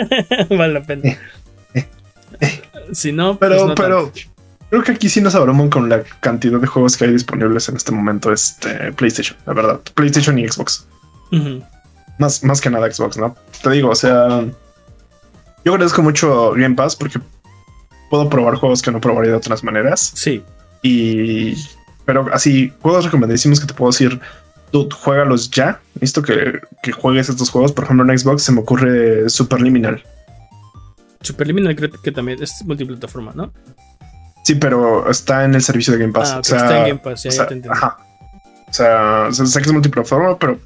[SPEAKER 1] vale la pena. si no,
[SPEAKER 2] pero,
[SPEAKER 1] pues
[SPEAKER 2] pero, Creo que aquí sí nos abrumamos con la cantidad de juegos que hay disponibles en este momento. Este PlayStation, la verdad. PlayStation y Xbox. más, más que nada Xbox, ¿no? Te digo, o sea, yo agradezco mucho Game Pass porque puedo probar juegos que no probaría de otras maneras.
[SPEAKER 1] Sí.
[SPEAKER 2] Y, pero así, juegos recomendadísimos que te puedo decir, tú juegalos ya. Visto que, que juegues estos juegos, por ejemplo, en Xbox se me ocurre Superliminal.
[SPEAKER 1] Superliminal creo que también es multiplataforma, ¿no?
[SPEAKER 2] Sí, pero está en el servicio de Game Pass.
[SPEAKER 1] Ah, o sea, está en Game Pass, ya, o sea, te Ajá.
[SPEAKER 2] O sea, sé que es multiplataforma, pero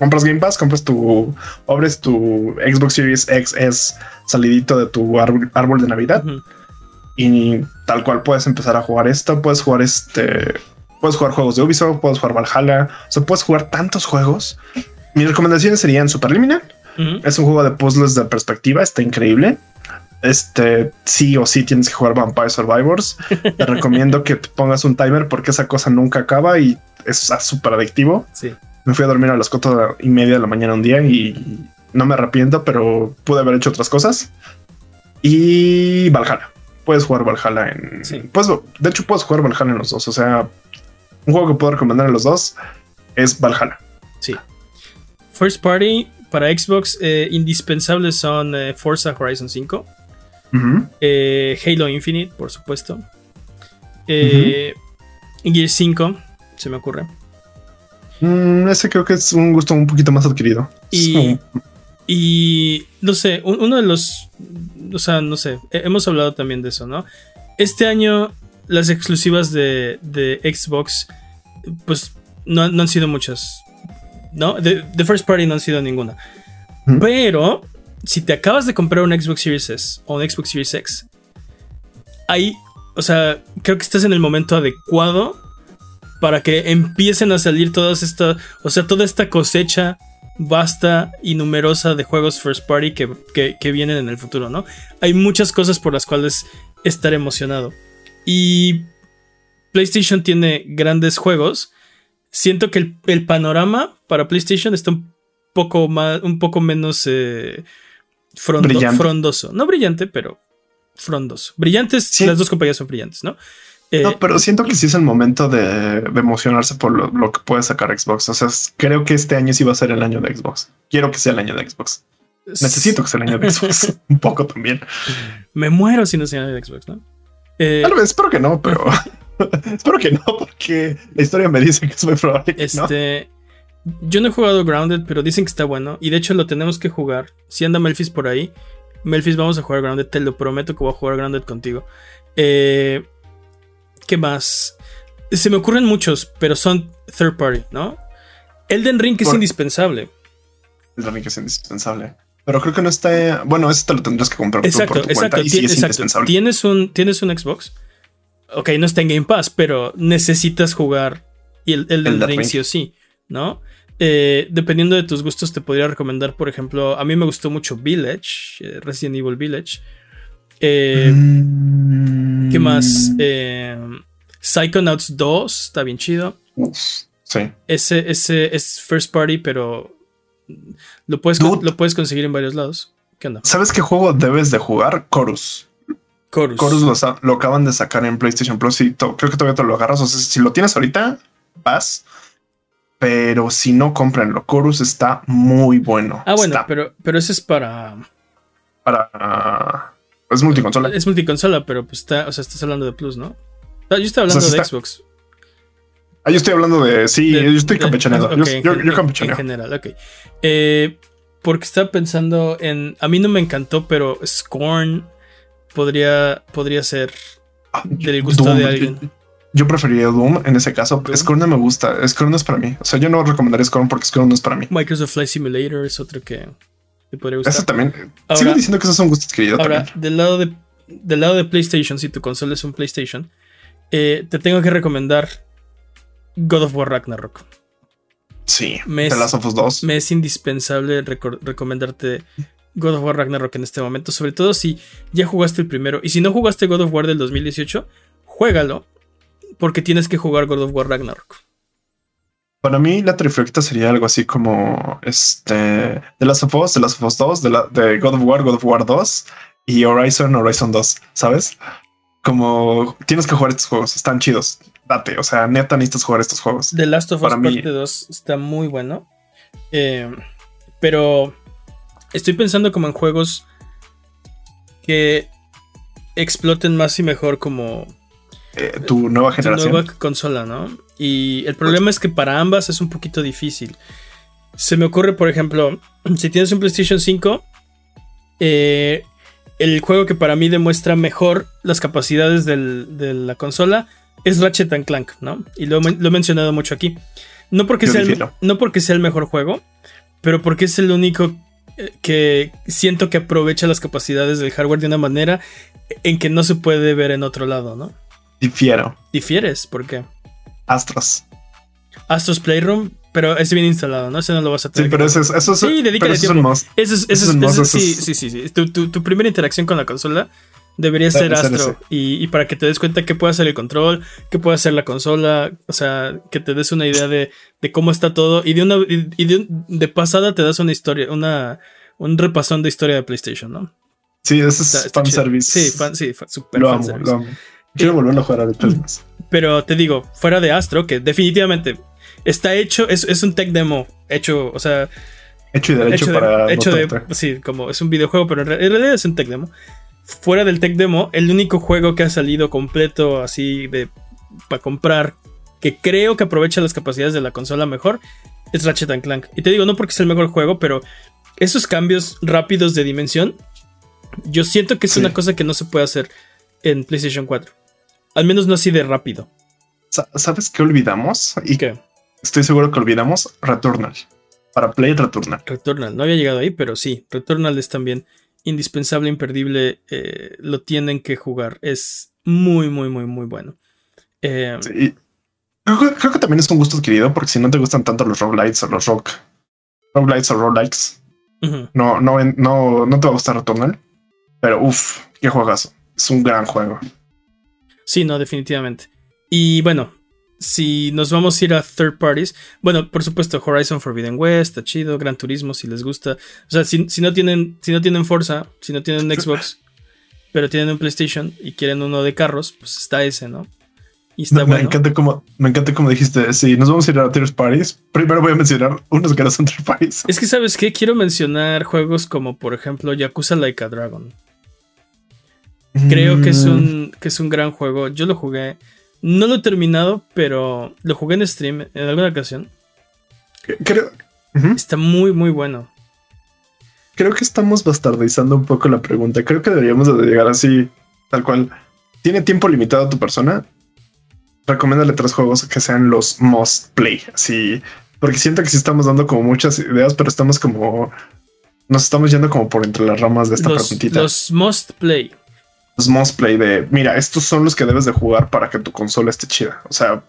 [SPEAKER 2] compras Game Pass, compras tu, abres tu Xbox Series X es salidito de tu árbol, de Navidad. Y tal cual puedes empezar a jugar esto, puedes jugar este, puedes jugar juegos de Ubisoft, puedes jugar Valhalla, o sea, puedes jugar tantos juegos. Mis recomendaciones serían Superliminal. Es un juego de puzzles de perspectiva, está increíble este sí o sí tienes que jugar Vampire Survivors. Te recomiendo que te pongas un timer porque esa cosa nunca acaba y es súper adictivo.
[SPEAKER 1] Sí.
[SPEAKER 2] Me fui a dormir a las cuatro y media de la mañana un día y no me arrepiento, pero pude haber hecho otras cosas. Y Valhalla. Puedes jugar Valhalla en. Sí. Pues, de hecho, puedes jugar Valhalla en los dos. O sea, un juego que puedo recomendar en los dos es Valhalla.
[SPEAKER 1] Sí. First Party para Xbox eh, indispensables son eh, Forza Horizon 5. Eh, Halo Infinite, por supuesto. Eh, Gear 5, se me ocurre.
[SPEAKER 2] Mm, ese creo que es un gusto un poquito más adquirido.
[SPEAKER 1] Y, no sé, uno de los. O sea, no sé, hemos hablado también de eso, ¿no? Este año, las exclusivas de, Xbox, pues no, han sido muchas. ¿No? De, First Party no han sido ninguna. Pero si te acabas de comprar un Xbox Series S o un Xbox Series X, ahí, o sea, creo que estás en el momento adecuado para que empiecen a salir todas estas, o sea, toda esta cosecha vasta y numerosa de juegos first party que, que, vienen en el futuro, ¿no? Hay muchas cosas por las cuales estar emocionado. Y PlayStation tiene grandes juegos. Siento que el, panorama para PlayStation está un poco más, un poco menos eh, frondoso. No brillante, pero frondoso. Brillantes, las dos compañías son brillantes, ¿no?
[SPEAKER 2] Eh, no, pero siento que sí es el momento de, emocionarse por lo, que puede sacar Xbox. O sea, creo que este año sí va a ser el año de Xbox. Quiero que sea el año de Xbox. Necesito que sea el año de Xbox. Un poco también.
[SPEAKER 1] Me muero si no sea el año de Xbox, ¿no?
[SPEAKER 2] Eh, Tal vez, espero que no, pero espero que no, porque la historia me dice que es muy probable que este,
[SPEAKER 1] yo no he jugado Grounded, pero dicen que está bueno. Y de hecho lo tenemos que jugar. Si anda Melfis por ahí, Melfis, vamos a jugar Grounded. Te lo prometo que voy a jugar Grounded contigo. Eh, ¿Qué más? Se me ocurren muchos, pero son third party, ¿no? Elden Ring es indispensable.
[SPEAKER 2] Elden Ring es indispensable. Pero creo que no está. Bueno, ese te lo tendrás que comprar
[SPEAKER 1] exacto, por tu exacto, cuenta y sí es indispensable. ¿Tienes un, ¿Tienes un Xbox? Ok, no está en Game Pass, pero necesitas jugar el, Elden, Ring sí o sí, ¿no? Eh, dependiendo de tus gustos, te podría recomendar, por ejemplo, a mí me gustó mucho Village, eh, Resident Evil Village. Eh, mm. ¿Qué más? Psychonauts 2, está bien chido.
[SPEAKER 2] sí.
[SPEAKER 1] Ese, ese es first party, pero lo puedes, lo puedes conseguir en varios lados. ¿Qué onda?
[SPEAKER 2] ¿Sabes qué juego debes de jugar? Chorus.
[SPEAKER 1] Chorus.
[SPEAKER 2] Chorus lo, acaban de sacar en PlayStation Plus y creo que todavía te lo agarras. O sea, si lo tienes ahorita, vas pero si no, cómprenlo. Chorus está muy bueno.
[SPEAKER 1] Ah, bueno, pero, pero ese es para.
[SPEAKER 2] Para. es multiconsola.
[SPEAKER 1] Es multiconsola, pero pues está. O sea, estás hablando de Plus, ¿no? Ah, yo estoy hablando de Xbox.
[SPEAKER 2] Ah, yo estoy hablando de. Sí, yo estoy campechaneando. yo, yo,
[SPEAKER 1] En general, ok. Eh, porque estaba pensando en. A mí no me encantó, pero Scorn podría, podría ser ah, del gusto de alguien
[SPEAKER 2] yo preferiría Doom en ese caso. Scorn no me gusta. Scorn no es para mí. O sea, yo no recomendaría Scorn porque Scorn no es para mí.
[SPEAKER 1] Microsoft Flight Simulator es otro que te podría gustar.
[SPEAKER 2] Ese también. Sigo diciendo que esos son gustos queridos.
[SPEAKER 1] Ahora, del lado de del lado de PlayStation, si tu consola es un PlayStation, eh, te tengo que recomendar God of War Ragnarok.
[SPEAKER 2] Sí, me The Last of Us 2.
[SPEAKER 1] Me es indispensable recomendarte God of War Ragnarok en este momento, sobre todo si ya jugaste el primero. Y si no jugaste God of War del 2018, juégalo porque tienes que jugar God of War Ragnarok.
[SPEAKER 2] Para mí la trifecta sería algo así como este The Last of Us, The Last of Us 2, de, God of War, God of War 2 y Horizon, Horizon 2, ¿sabes? como tienes que jugar estos juegos, están chidos. Date, o sea, neta necesitas jugar estos juegos.
[SPEAKER 1] The Last of Us Parte 2 está muy bueno. Eh, pero estoy pensando como en juegos que exploten más y mejor como
[SPEAKER 2] eh, tu nueva generación.
[SPEAKER 1] Tu nueva consola, ¿no? Y el problema es que para ambas es un poquito difícil. Se me ocurre, por ejemplo, si tienes un PlayStation 5, eh, el juego que para mí demuestra mejor las capacidades de la consola es Ratchet Clank, ¿no? Y lo, he mencionado mucho aquí. No porque, sea el, no porque sea el mejor juego, pero porque es el único eh, que siento que aprovecha las capacidades del hardware de una manera en que no se puede ver en otro lado, ¿no?
[SPEAKER 2] Difiero.
[SPEAKER 1] ¿Difieres? ¿Por qué?
[SPEAKER 2] Astros.
[SPEAKER 1] Astros Playroom, pero es bien instalado, ¿no? Ese no lo vas a tener.
[SPEAKER 2] Sí, pero eso es. Eso
[SPEAKER 1] sí, dedícale tiempo. Eso es, eso es, sí, sí, sí, sí. Tu, tu, primera interacción con la consola debería ser Astro. Y, y, para que te des cuenta que puede hacer el control, que puede hacer la consola. O sea, que te des una idea de, de cómo está todo. Y de una y de, de, pasada te das una historia, una, un repasón de historia de PlayStation, ¿no?
[SPEAKER 2] Sí, eso es fanservice.
[SPEAKER 1] Sí, fan, sí, super
[SPEAKER 2] lo amo, lo amo. Quiero volverlo a jugar a más.
[SPEAKER 1] Pero te digo, fuera de Astro, que definitivamente está hecho, es, es un tech demo hecho, o sea.
[SPEAKER 2] Hecho y derecho para.
[SPEAKER 1] hecho de, sí, como es un videojuego, pero en realidad es un tech demo. Fuera del tech demo, el único juego que ha salido completo así de para comprar, que creo que aprovecha las capacidades de la consola mejor, es Ratchet Clank. Y te digo, no porque es el mejor juego, pero esos cambios rápidos de dimensión, yo siento que es una cosa que no se puede hacer en PlayStation 4. Al menos no así de rápido.
[SPEAKER 2] ¿Sabes qué olvidamos?
[SPEAKER 1] ¿Y qué?
[SPEAKER 2] Estoy seguro que olvidamos Returnal. Para Play Returnal.
[SPEAKER 1] Returnal. No había llegado ahí, pero sí. Returnal es también indispensable, imperdible. Eh, lo tienen que jugar. Es muy, muy, muy, muy bueno. Eh,
[SPEAKER 2] sí. Creo, que también es un gusto adquirido porque si no te gustan tanto los roguelites o los rock. Roguelites o roguelikes. no, no, no, no te va a gustar Returnal. Pero uff, qué juegazo. Es un gran juego.
[SPEAKER 1] Sí, no, definitivamente. Y bueno, si nos vamos a ir a third parties, bueno, por supuesto, Horizon Forbidden West, está chido, Gran Turismo, si les gusta. O sea, si, no tienen, si no tienen Forza, si no tienen Xbox, pero tienen un PlayStation y quieren uno de carros, pues está ese, ¿no?
[SPEAKER 2] Y está me, encanta como, me encanta como dijiste, si nos vamos a ir a third parties, primero voy a mencionar unos que no son third parties.
[SPEAKER 1] Es que, ¿sabes qué? Quiero mencionar juegos como, por ejemplo, Yakuza Like a Dragon. Creo que es mm. un, que es un gran juego. Yo lo jugué. No lo he terminado, pero lo jugué en stream en alguna ocasión.
[SPEAKER 2] Creo.
[SPEAKER 1] Está muy, muy bueno.
[SPEAKER 2] Creo que estamos bastardizando un poco la pregunta. Creo que deberíamos de llegar así, tal cual. ¿Tiene tiempo limitado tu persona? Recomiéndale tres juegos que sean los must play. Así. Porque siento que sí estamos dando como muchas ideas, pero estamos como. Nos estamos yendo como por entre las ramas de esta
[SPEAKER 1] los,
[SPEAKER 2] preguntita.
[SPEAKER 1] Los must play
[SPEAKER 2] must play de, mira, estos son los que debes de jugar para que tu consola esté chida. O sea,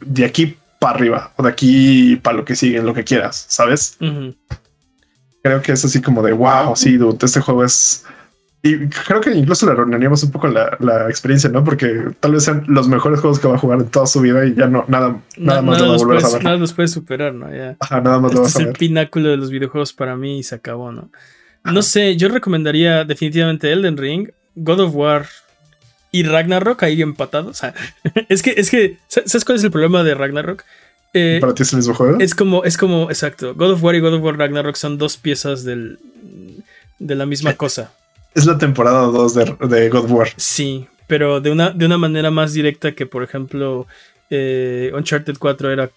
[SPEAKER 2] de aquí para arriba o de aquí para lo que sigue, lo que quieras, ¿sabes? Creo que es así como de, wow, sí, dude, este juego es... Y creo que incluso le arruinaríamos un poco la, experiencia, ¿no? Porque tal vez sean los mejores juegos que va a jugar en toda su vida y ya no, nada, nada más
[SPEAKER 1] lo va a a ver. Nada los puede superar, ¿no? Ya.
[SPEAKER 2] Ajá, nada más lo
[SPEAKER 1] este vas a es el pináculo de los videojuegos para mí y se acabó, ¿no? No sé, yo recomendaría definitivamente Elden Ring God of War y Ragnarok ahí empatados. O sea, es que, es que, ¿sabes cuál es el problema de Ragnarok?
[SPEAKER 2] Eh, ¿Para ti es el mismo juego?
[SPEAKER 1] Es como, es como, exacto. God of War y God of War Ragnarok son dos piezas del, de la misma cosa.
[SPEAKER 2] Es la temporada 2 de, God of War.
[SPEAKER 1] Sí, pero de una, de una manera más directa que, por ejemplo, eh, Uncharted 4 era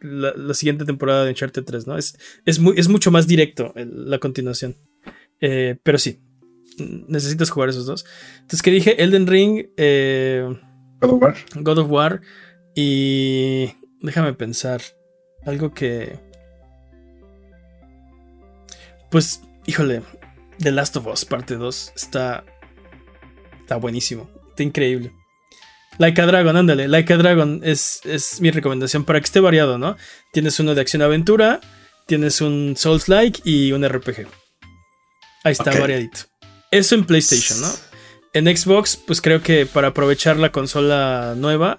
[SPEAKER 1] la, siguiente temporada de Uncharted 3, ¿no? Es, es, muy, es mucho más directo la continuación. Eh, pero sí, necesitas jugar esos dos. Entonces, que dije? Elden Ring, eh,
[SPEAKER 2] God of War.
[SPEAKER 1] God of War. Y déjame pensar. Algo que. Pues, híjole. The Last of Us, parte 2. Está. Está buenísimo. Está increíble. Like a Dragon, ándale. Like a Dragon es, es mi recomendación para que esté variado, ¿no? Tienes uno de acción-aventura, tienes un Souls-like y un RPG. Ahí está, variadito. Eso en PlayStation, ¿no? En Xbox, pues creo que para aprovechar la consola nueva,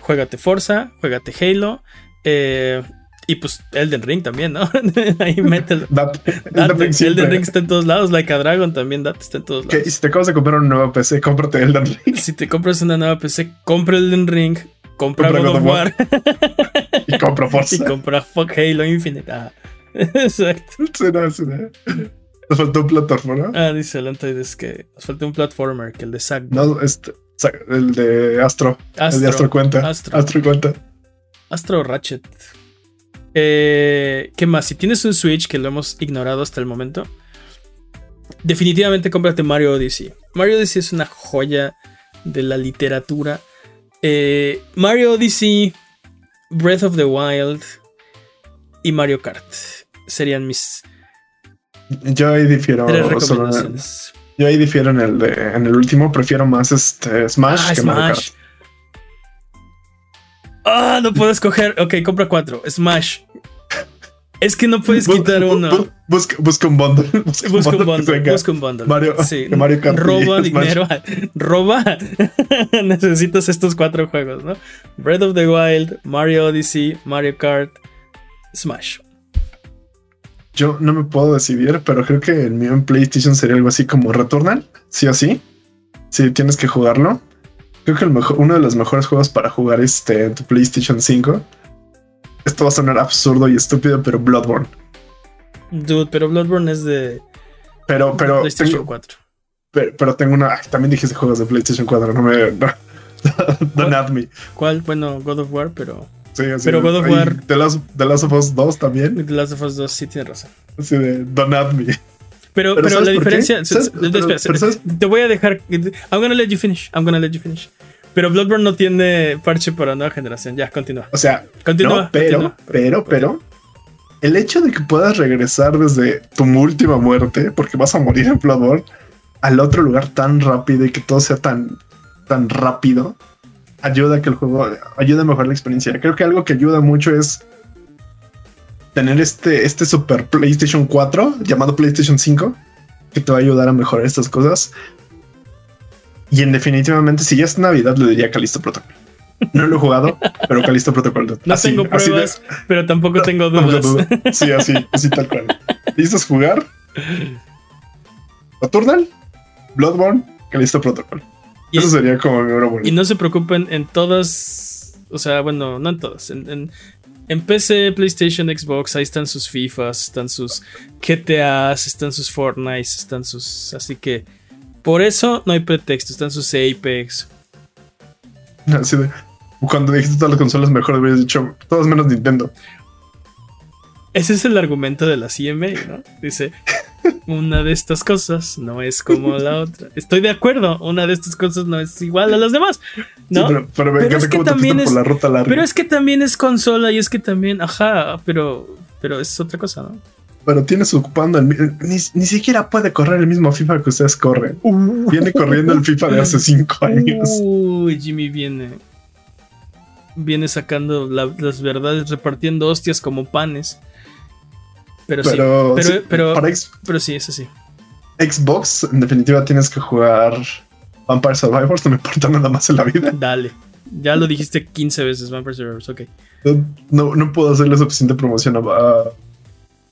[SPEAKER 1] juégate Forza, juégate Halo. Eh, Y pues Elden Ring también, ¿no? Ahí mételo. Elden Ring está en todos lados. Like a Dragon también, Date está en todos lados.
[SPEAKER 2] Si te acabas de comprar una nueva PC, cómprate Elden Ring.
[SPEAKER 1] Si te compras una nueva PC, compra Elden Ring. Compra, God, of War.
[SPEAKER 2] y compra Forza.
[SPEAKER 1] Y compra Fuck Halo Infinite. Ah. Exacto.
[SPEAKER 2] Sí, no. Nos faltó un platformer,
[SPEAKER 1] Ah, dice el es que nos falta un platformer, que el de Zack.
[SPEAKER 2] No, este, el de Astro. El de Astro cuenta. Astro, Astro cuenta.
[SPEAKER 1] Astro Ratchet. Eh, ¿Qué más? Si tienes un Switch que lo hemos ignorado hasta el momento, definitivamente cómprate Mario Odyssey. Mario Odyssey es una joya de la literatura. Eh, Mario Odyssey, Breath of the Wild y Mario Kart serían mis.
[SPEAKER 2] Yo ahí difiero. yo ahí difiero en el, de, en el último. Prefiero más este Smash ah, que Mario Kart.
[SPEAKER 1] Ah, no puedo escoger. Ok, compra cuatro. Smash. Es que no puedes quitar uno.
[SPEAKER 2] Busca, busca, un bundle.
[SPEAKER 1] Busca, un bundle. Busca un bundle.
[SPEAKER 2] Mario, sí. Mario Kart.
[SPEAKER 1] Roba dinero. Roba. Necesitas estos cuatro juegos, ¿no? Breath of the Wild, Mario Odyssey, Mario Kart, Smash.
[SPEAKER 2] Yo no me puedo decidir, pero creo que el mío en PlayStation sería algo así como Returnal, sí o sí. Si tienes que jugarlo. Creo que el mejor, uno de los mejores juegos para jugar este en tu PlayStation 5. Esto va a sonar absurdo y estúpido, pero Bloodborne.
[SPEAKER 1] Dude, pero Bloodborne es de.
[SPEAKER 2] Pero, pero.
[SPEAKER 1] PlayStation 4.
[SPEAKER 2] Pero, tengo una. También dijiste juegos de PlayStation 4, no me. don't at me.
[SPEAKER 1] ¿Cuál? Bueno, God of War, pero.
[SPEAKER 2] Sí, así
[SPEAKER 1] pero God of War.
[SPEAKER 2] The Last, The Last of Us 2 también.
[SPEAKER 1] The Last of Us 2 sí tiene razón.
[SPEAKER 2] Así de Don't at me.
[SPEAKER 1] Pero, pero, la diferencia. te voy a dejar. I'm gonna let you finish. I'm gonna let you finish. Pero Bloodborne no tiene parche para nueva generación. Ya, continúa.
[SPEAKER 2] O sea, continúa. pero, pero, pero. El hecho de que puedas regresar desde tu última muerte, porque vas a morir en Bloodborne, al otro lugar tan rápido y que todo sea tan, tan rápido, ayuda a que el juego ayuda a mejorar la experiencia. Creo que algo que ayuda mucho es tener este, este Super PlayStation 4 llamado PlayStation 5 que te va a ayudar a mejorar estas cosas. Y en definitivamente, si ya es Navidad, le diría Calisto Protocol. No lo he jugado, pero Calisto Protocol.
[SPEAKER 1] No tengo pruebas, pero tampoco tengo dudas.
[SPEAKER 2] Sí, así, así tal cual. ¿Listos jugar? Returnal, Bloodborne, Calisto Protocol. Eso sería como mi obra
[SPEAKER 1] Y no se preocupen en todas, o sea, bueno, no en todas, en, en PC, PlayStation, Xbox, ahí están sus FIFAs, están sus GTAs, están sus Fortnite, están sus. Así que por eso no hay pretexto, están sus Apex.
[SPEAKER 2] Así de, cuando dijiste todas las consolas mejor habías dicho todas menos Nintendo.
[SPEAKER 1] Ese es el argumento de la CMA, ¿no? Dice, una de estas cosas no es como la otra. Estoy de acuerdo, una de estas cosas no es igual a las demás. ¿no?
[SPEAKER 2] pero, es que también es,
[SPEAKER 1] Pero es que también es consola y es que también, ajá, pero, pero es otra cosa, ¿no?
[SPEAKER 2] Pero tienes ocupando ni, ni, siquiera puede correr el mismo FIFA que ustedes corren. Uh. viene corriendo el FIFA de hace cinco años.
[SPEAKER 1] Uy, Jimmy viene. Viene sacando las verdades, repartiendo hostias como panes. Pero, sí, pero, pero, sí, es así.
[SPEAKER 2] Xbox, en definitiva, tienes que jugar Vampire Survivors, no me importa nada más en la vida.
[SPEAKER 1] Dale. Ya lo dijiste 15 veces, Vampire Survivors, ok.
[SPEAKER 2] No, no puedo hacerle suficiente promoción a,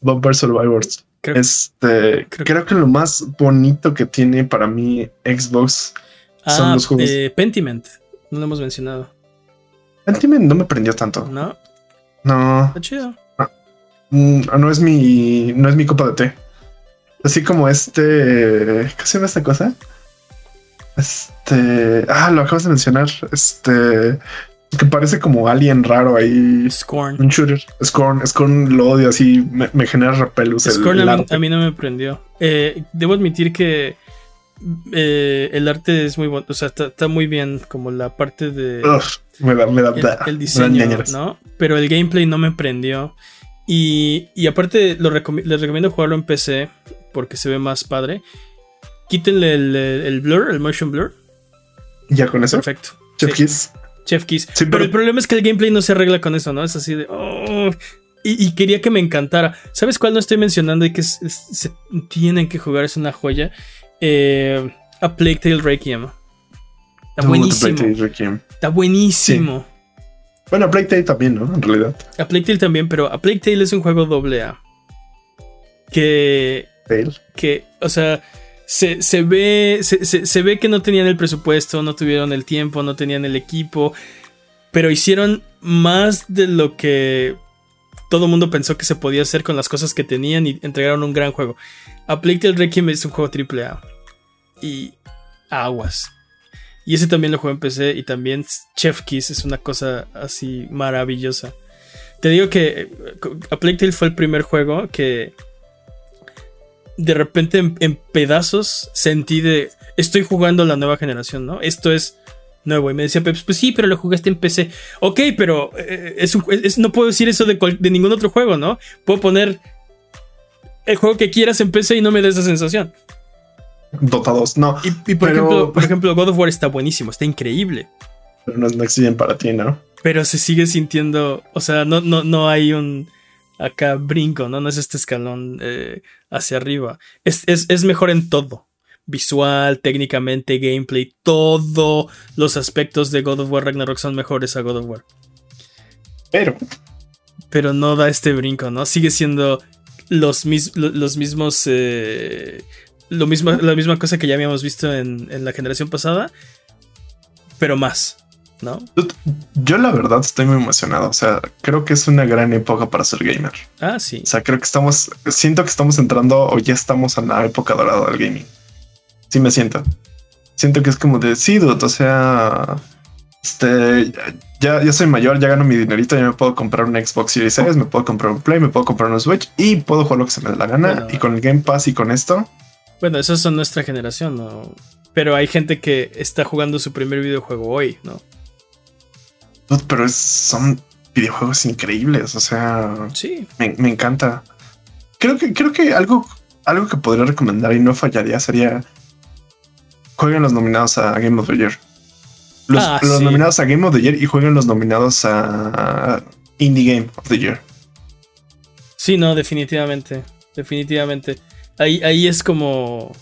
[SPEAKER 2] Vampire Survivors. Creo, este, creo, que lo más bonito que tiene para mí Xbox son ah, los juegos.
[SPEAKER 1] Eh, Pentiment, no lo hemos mencionado.
[SPEAKER 2] Pentiment no me prendió tanto.
[SPEAKER 1] ¿No?
[SPEAKER 2] No.
[SPEAKER 1] Está chido.
[SPEAKER 2] Mm, no es mi, no es mi copa de té. Así como este, ¿qué se llama esta cosa? Este, ah, lo acabas de mencionar. Este, que parece como alien raro ahí.
[SPEAKER 1] Scorn.
[SPEAKER 2] Un shooter. Scorn. Scorn lo odio así. Me, genera repelus.
[SPEAKER 1] Scorn a, mí, no me prendió. Eh, debo admitir que eh, el arte es muy bueno. O sea, está, muy bien. Como la parte de.
[SPEAKER 2] me da, me da,
[SPEAKER 1] el, diseño, ¿no? Pero el gameplay no me prendió. Y, aparte, les recomiendo jugarlo en PC porque se ve más padre. Quítenle el, blur, el motion blur.
[SPEAKER 2] Ya con eso.
[SPEAKER 1] Perfecto.
[SPEAKER 2] Chef Kiss.
[SPEAKER 1] Chef Kiss. pero, el problema es que el gameplay no se arregla con eso, ¿no? Es así de. Oh, y, quería que me encantara. ¿Sabes cuál no estoy mencionando y que se tienen que jugar? Es una joya. Eh, a Plague Tale Requiem. Está buenísimo. Está buenísimo.
[SPEAKER 2] Bueno, a Plague Tale también, ¿no? En realidad.
[SPEAKER 1] A Plague Tale también, pero A Plague Tale es un juego doble A. Que. Que, o sea, se, ve. Se, ve que no tenían el presupuesto, no tuvieron el tiempo, no tenían el equipo. Pero hicieron más de lo que todo el mundo pensó que se podía hacer con las cosas que tenían y entregaron un gran juego. A Plague Tale Requiem es un juego triple A. Y aguas. Y ese también lo juego en PC y también Chef Kiss es una cosa así maravillosa. Te digo que eh, A Plague Tale fue el primer juego que de repente en, pedazos sentí de estoy jugando la nueva generación, ¿no? Esto es nuevo. Y me decía pues sí, pero lo jugaste en PC. Ok, pero eh, es, no puedo decir eso de, de ningún otro juego, ¿no? Puedo poner el juego que quieras en PC y no me da esa sensación.
[SPEAKER 2] Dotados, no.
[SPEAKER 1] Y, por, ejemplo, por ejemplo, God of War está buenísimo, está increíble.
[SPEAKER 2] Pero no es Next para ti, ¿no?
[SPEAKER 1] Pero se sigue sintiendo, o sea, no, no, no hay un acá brinco, ¿no? No es este escalón eh, hacia arriba. Es, es, mejor en todo. Visual, técnicamente, gameplay, todos los aspectos de God of War Ragnarok son mejores a God of War.
[SPEAKER 2] Pero.
[SPEAKER 1] Pero no da este brinco, ¿no? Sigue siendo los, los mismos eh, lo mismo, la misma cosa que ya habíamos visto en, la generación pasada, pero más, ¿no?
[SPEAKER 2] Yo la verdad estoy muy emocionado, o sea, creo que es una gran época para ser gamer.
[SPEAKER 1] Ah, sí.
[SPEAKER 2] O sea, creo que estamos, siento que estamos entrando o ya estamos en la época dorada del gaming. Sí me siento. Siento que es como de, sí, o sea, este, ya, ya soy mayor, ya gano mi dinerito, ya me puedo comprar un Xbox Series S, me puedo comprar un Play, me puedo comprar un Switch y puedo jugar lo que se me dé la gana. y con el Game Pass y con esto,
[SPEAKER 1] bueno, eso es nuestra generación, ¿no? Pero hay gente que está jugando su primer videojuego hoy, ¿no?
[SPEAKER 2] Pero son videojuegos increíbles, o sea.
[SPEAKER 1] Sí.
[SPEAKER 2] Me, encanta. Creo que, creo que algo, algo que podría recomendar y no fallaría sería. Jueguen los nominados a Game of the Year. Los, ah, nominados a Game of the Year y jueguen los nominados a Indie Game of the Year.
[SPEAKER 1] Sí, no, definitivamente. Definitivamente. Ahí, es como...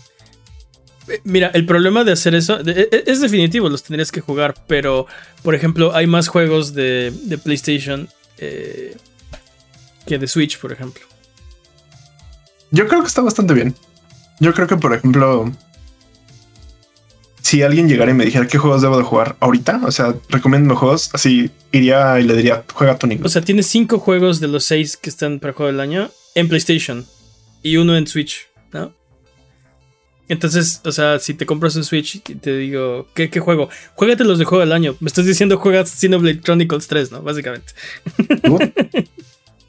[SPEAKER 1] Eh, mira, el problema de hacer eso e, e, es, definitivo, los tendrías que jugar, pero por ejemplo hay más juegos de, PlayStation eh, que de Switch, por ejemplo.
[SPEAKER 2] Yo creo que está bastante bien. Yo creo que, por ejemplo, si alguien llegara y me dijera qué juegos debo de jugar ahorita, o sea, recomiendo juegos, así iría y le diría, juega Tonic.
[SPEAKER 1] O sea, tienes cinco juegos de los seis que están para juego del año en PlayStation y uno en Switch, ¿no? Entonces, o sea, si te compras un Switch y te digo, ¿qué, juego? Juégate los de juego del año. Me estás diciendo juegas Xenoblade Chronicles 3, ¿no? Básicamente.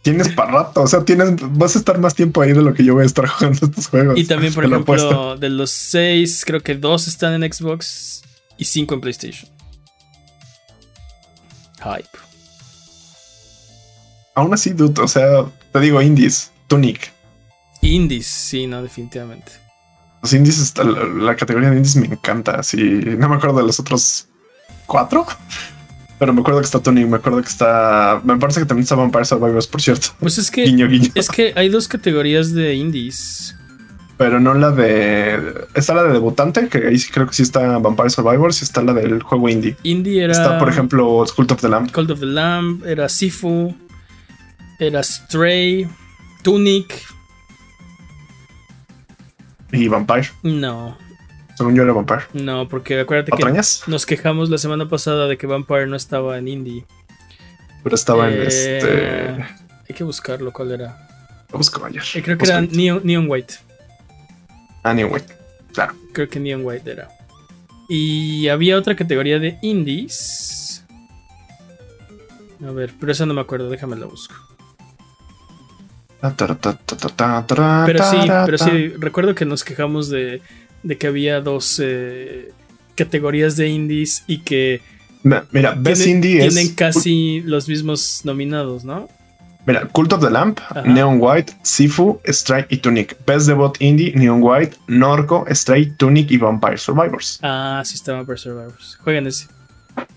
[SPEAKER 2] tienes para rato, o sea, tienes, vas a estar más tiempo ahí de lo que yo voy a estar jugando estos juegos.
[SPEAKER 1] Y también, por ejemplo, de los seis, creo que dos están en Xbox y cinco en PlayStation. Hype.
[SPEAKER 2] Aún así, dude, o sea, te digo indies, Tunic,
[SPEAKER 1] Indies, sí, no, definitivamente.
[SPEAKER 2] Los indies, la, la, categoría de indies me encanta. Sí, no me acuerdo de los otros cuatro, pero me acuerdo que está Tony, me acuerdo que está. Me parece que también está Vampire Survivors, por cierto.
[SPEAKER 1] Pues es que. Es que hay dos categorías de indies.
[SPEAKER 2] Pero no la de. Está la de debutante, que ahí sí creo que sí está Vampire Survivors y está la del juego indie.
[SPEAKER 1] Indie era.
[SPEAKER 2] Está, por ejemplo, Cult of the Lamb.
[SPEAKER 1] Cult of the Lamb, era Sifu, era Stray, Tunic,
[SPEAKER 2] ¿Y Vampire?
[SPEAKER 1] No.
[SPEAKER 2] Según yo era Vampire.
[SPEAKER 1] No, porque acuérdate que nos quejamos la semana pasada de que Vampire no estaba en indie.
[SPEAKER 2] Pero estaba en eh, este.
[SPEAKER 1] Hay que buscarlo, ¿cuál era?
[SPEAKER 2] Busco ayer.
[SPEAKER 1] Eh, creo que era Neon, White.
[SPEAKER 2] Ah, Neon White, claro.
[SPEAKER 1] Creo que Neon White era. Y había otra categoría de indies. A ver, pero esa no me acuerdo, déjame la busco. Pero sí, pero sí, recuerdo que nos quejamos de, que había dos eh, categorías de indies y que
[SPEAKER 2] Mira, Best tienen, Indie
[SPEAKER 1] tienen casi los mismos nominados, ¿no?
[SPEAKER 2] Mira, Cult of the Lamp, Neon White, Sifu, Strike y Tunic. Best Debut Indie, Neon White, Norco, Strike, Tunic y Vampire Survivors.
[SPEAKER 1] Ah, sí está Vampire Survivors. Jueguen ese.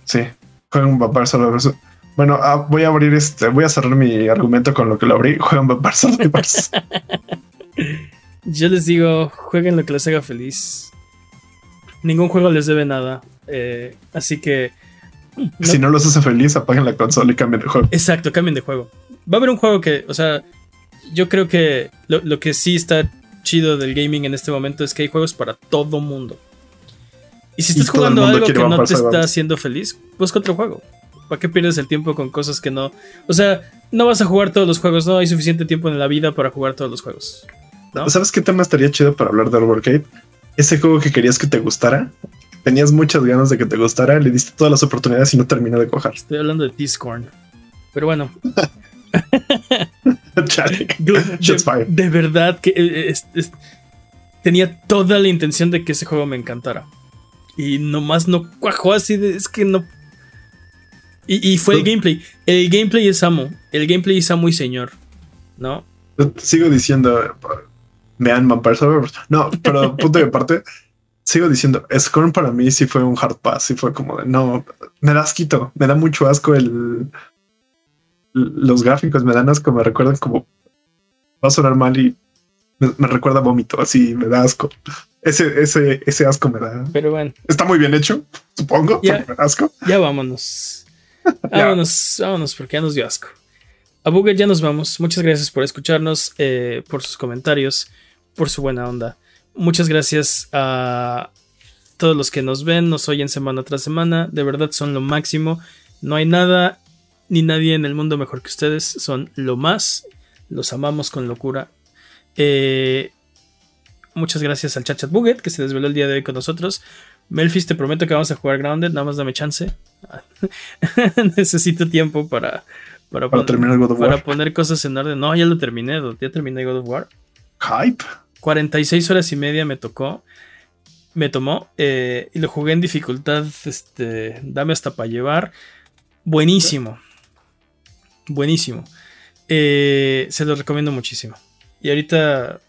[SPEAKER 2] Sí, jueguen Vampire Survivors. Bueno, ah, voy a abrir este, voy a cerrar mi argumento con lo que lo abrí. Juegan Vampire
[SPEAKER 1] Yo les digo, jueguen lo que les haga feliz. Ningún juego les debe nada. Eh, así que
[SPEAKER 2] Si no los hace feliz, apaguen la consola y cambien de juego.
[SPEAKER 1] Exacto, cambien de juego. Va a haber un juego que, o sea, yo creo que lo, que sí está chido del gaming en este momento es que hay juegos para todo mundo. Y si estás jugando algo que no te está haciendo feliz, busca otro juego. ¿Para qué pierdes el tiempo con cosas que no? O sea, no vas a jugar todos los juegos, no hay suficiente tiempo en la vida para jugar todos los juegos.
[SPEAKER 2] ¿Sabes qué tema estaría chido para hablar de Overcade? Ese juego que querías que te gustara, tenías muchas ganas de que te gustara, le diste todas las oportunidades y no terminó de cojar.
[SPEAKER 1] Estoy hablando de Discord. Pero bueno. de, verdad que eh, tenía toda la intención de que ese juego me encantara. Y nomás no cuajó así de. Es que no. Y, fue el gameplay. El gameplay es amo. El gameplay es amo y señor. ¿No?
[SPEAKER 2] Sigo diciendo. Vean Vampire Survivors. No, pero punto de parte sigo diciendo, Scorn para mí sí fue un hard pass, sí fue como de no, me da asquito, me da mucho asco el los gráficos me dan asco, me recuerdan como va a sonar mal y me, recuerda vómito, así me da asco. Ese, ese, ese asco me da.
[SPEAKER 1] Pero bueno.
[SPEAKER 2] Está muy bien hecho, supongo.
[SPEAKER 1] Ya,
[SPEAKER 2] me da asco.
[SPEAKER 1] Ya vámonos. vámonos, vámonos, porque ya nos dio asco. A Buget ya nos vamos. Muchas gracias por escucharnos, eh, por sus comentarios, por su buena onda. Muchas gracias a todos los que nos ven, nos oyen semana tras semana. De verdad son lo máximo. No hay nada ni nadie en el mundo mejor que ustedes. Son lo más. Los amamos con locura. Eh, muchas gracias al Chachat Buget que se desveló el día de hoy con nosotros. Melfis, te prometo que vamos a jugar Grounded. Nada más dame chance. Necesito tiempo para,
[SPEAKER 2] para, terminar God of
[SPEAKER 1] War. Para poner cosas en orden. No, ya lo terminé. Ya terminé God of War.
[SPEAKER 2] Hype.
[SPEAKER 1] 46 horas y media me tocó. Me tomó. Eh, y lo jugué en dificultad. Este. Dame hasta para llevar. Buenísimo. Buenísimo. Eh, se lo recomiendo muchísimo. Y ahorita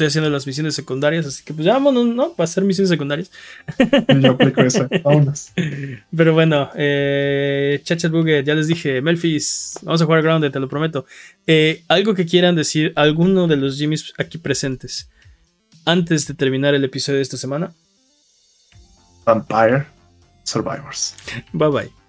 [SPEAKER 1] estoy haciendo las misiones secundarias, así que pues ya vámonos, ¿no? Para hacer misiones secundarias.
[SPEAKER 2] Yo aplico esa, vámonos.
[SPEAKER 1] Pero bueno, eh, Chachat Buget, ya les dije, Melfis, vamos a jugar Grounded, te lo prometo. Eh, algo que quieran decir, alguno de los Jimmys aquí presentes antes de terminar el episodio de esta semana?
[SPEAKER 2] Vampire Survivors.
[SPEAKER 1] Bye bye.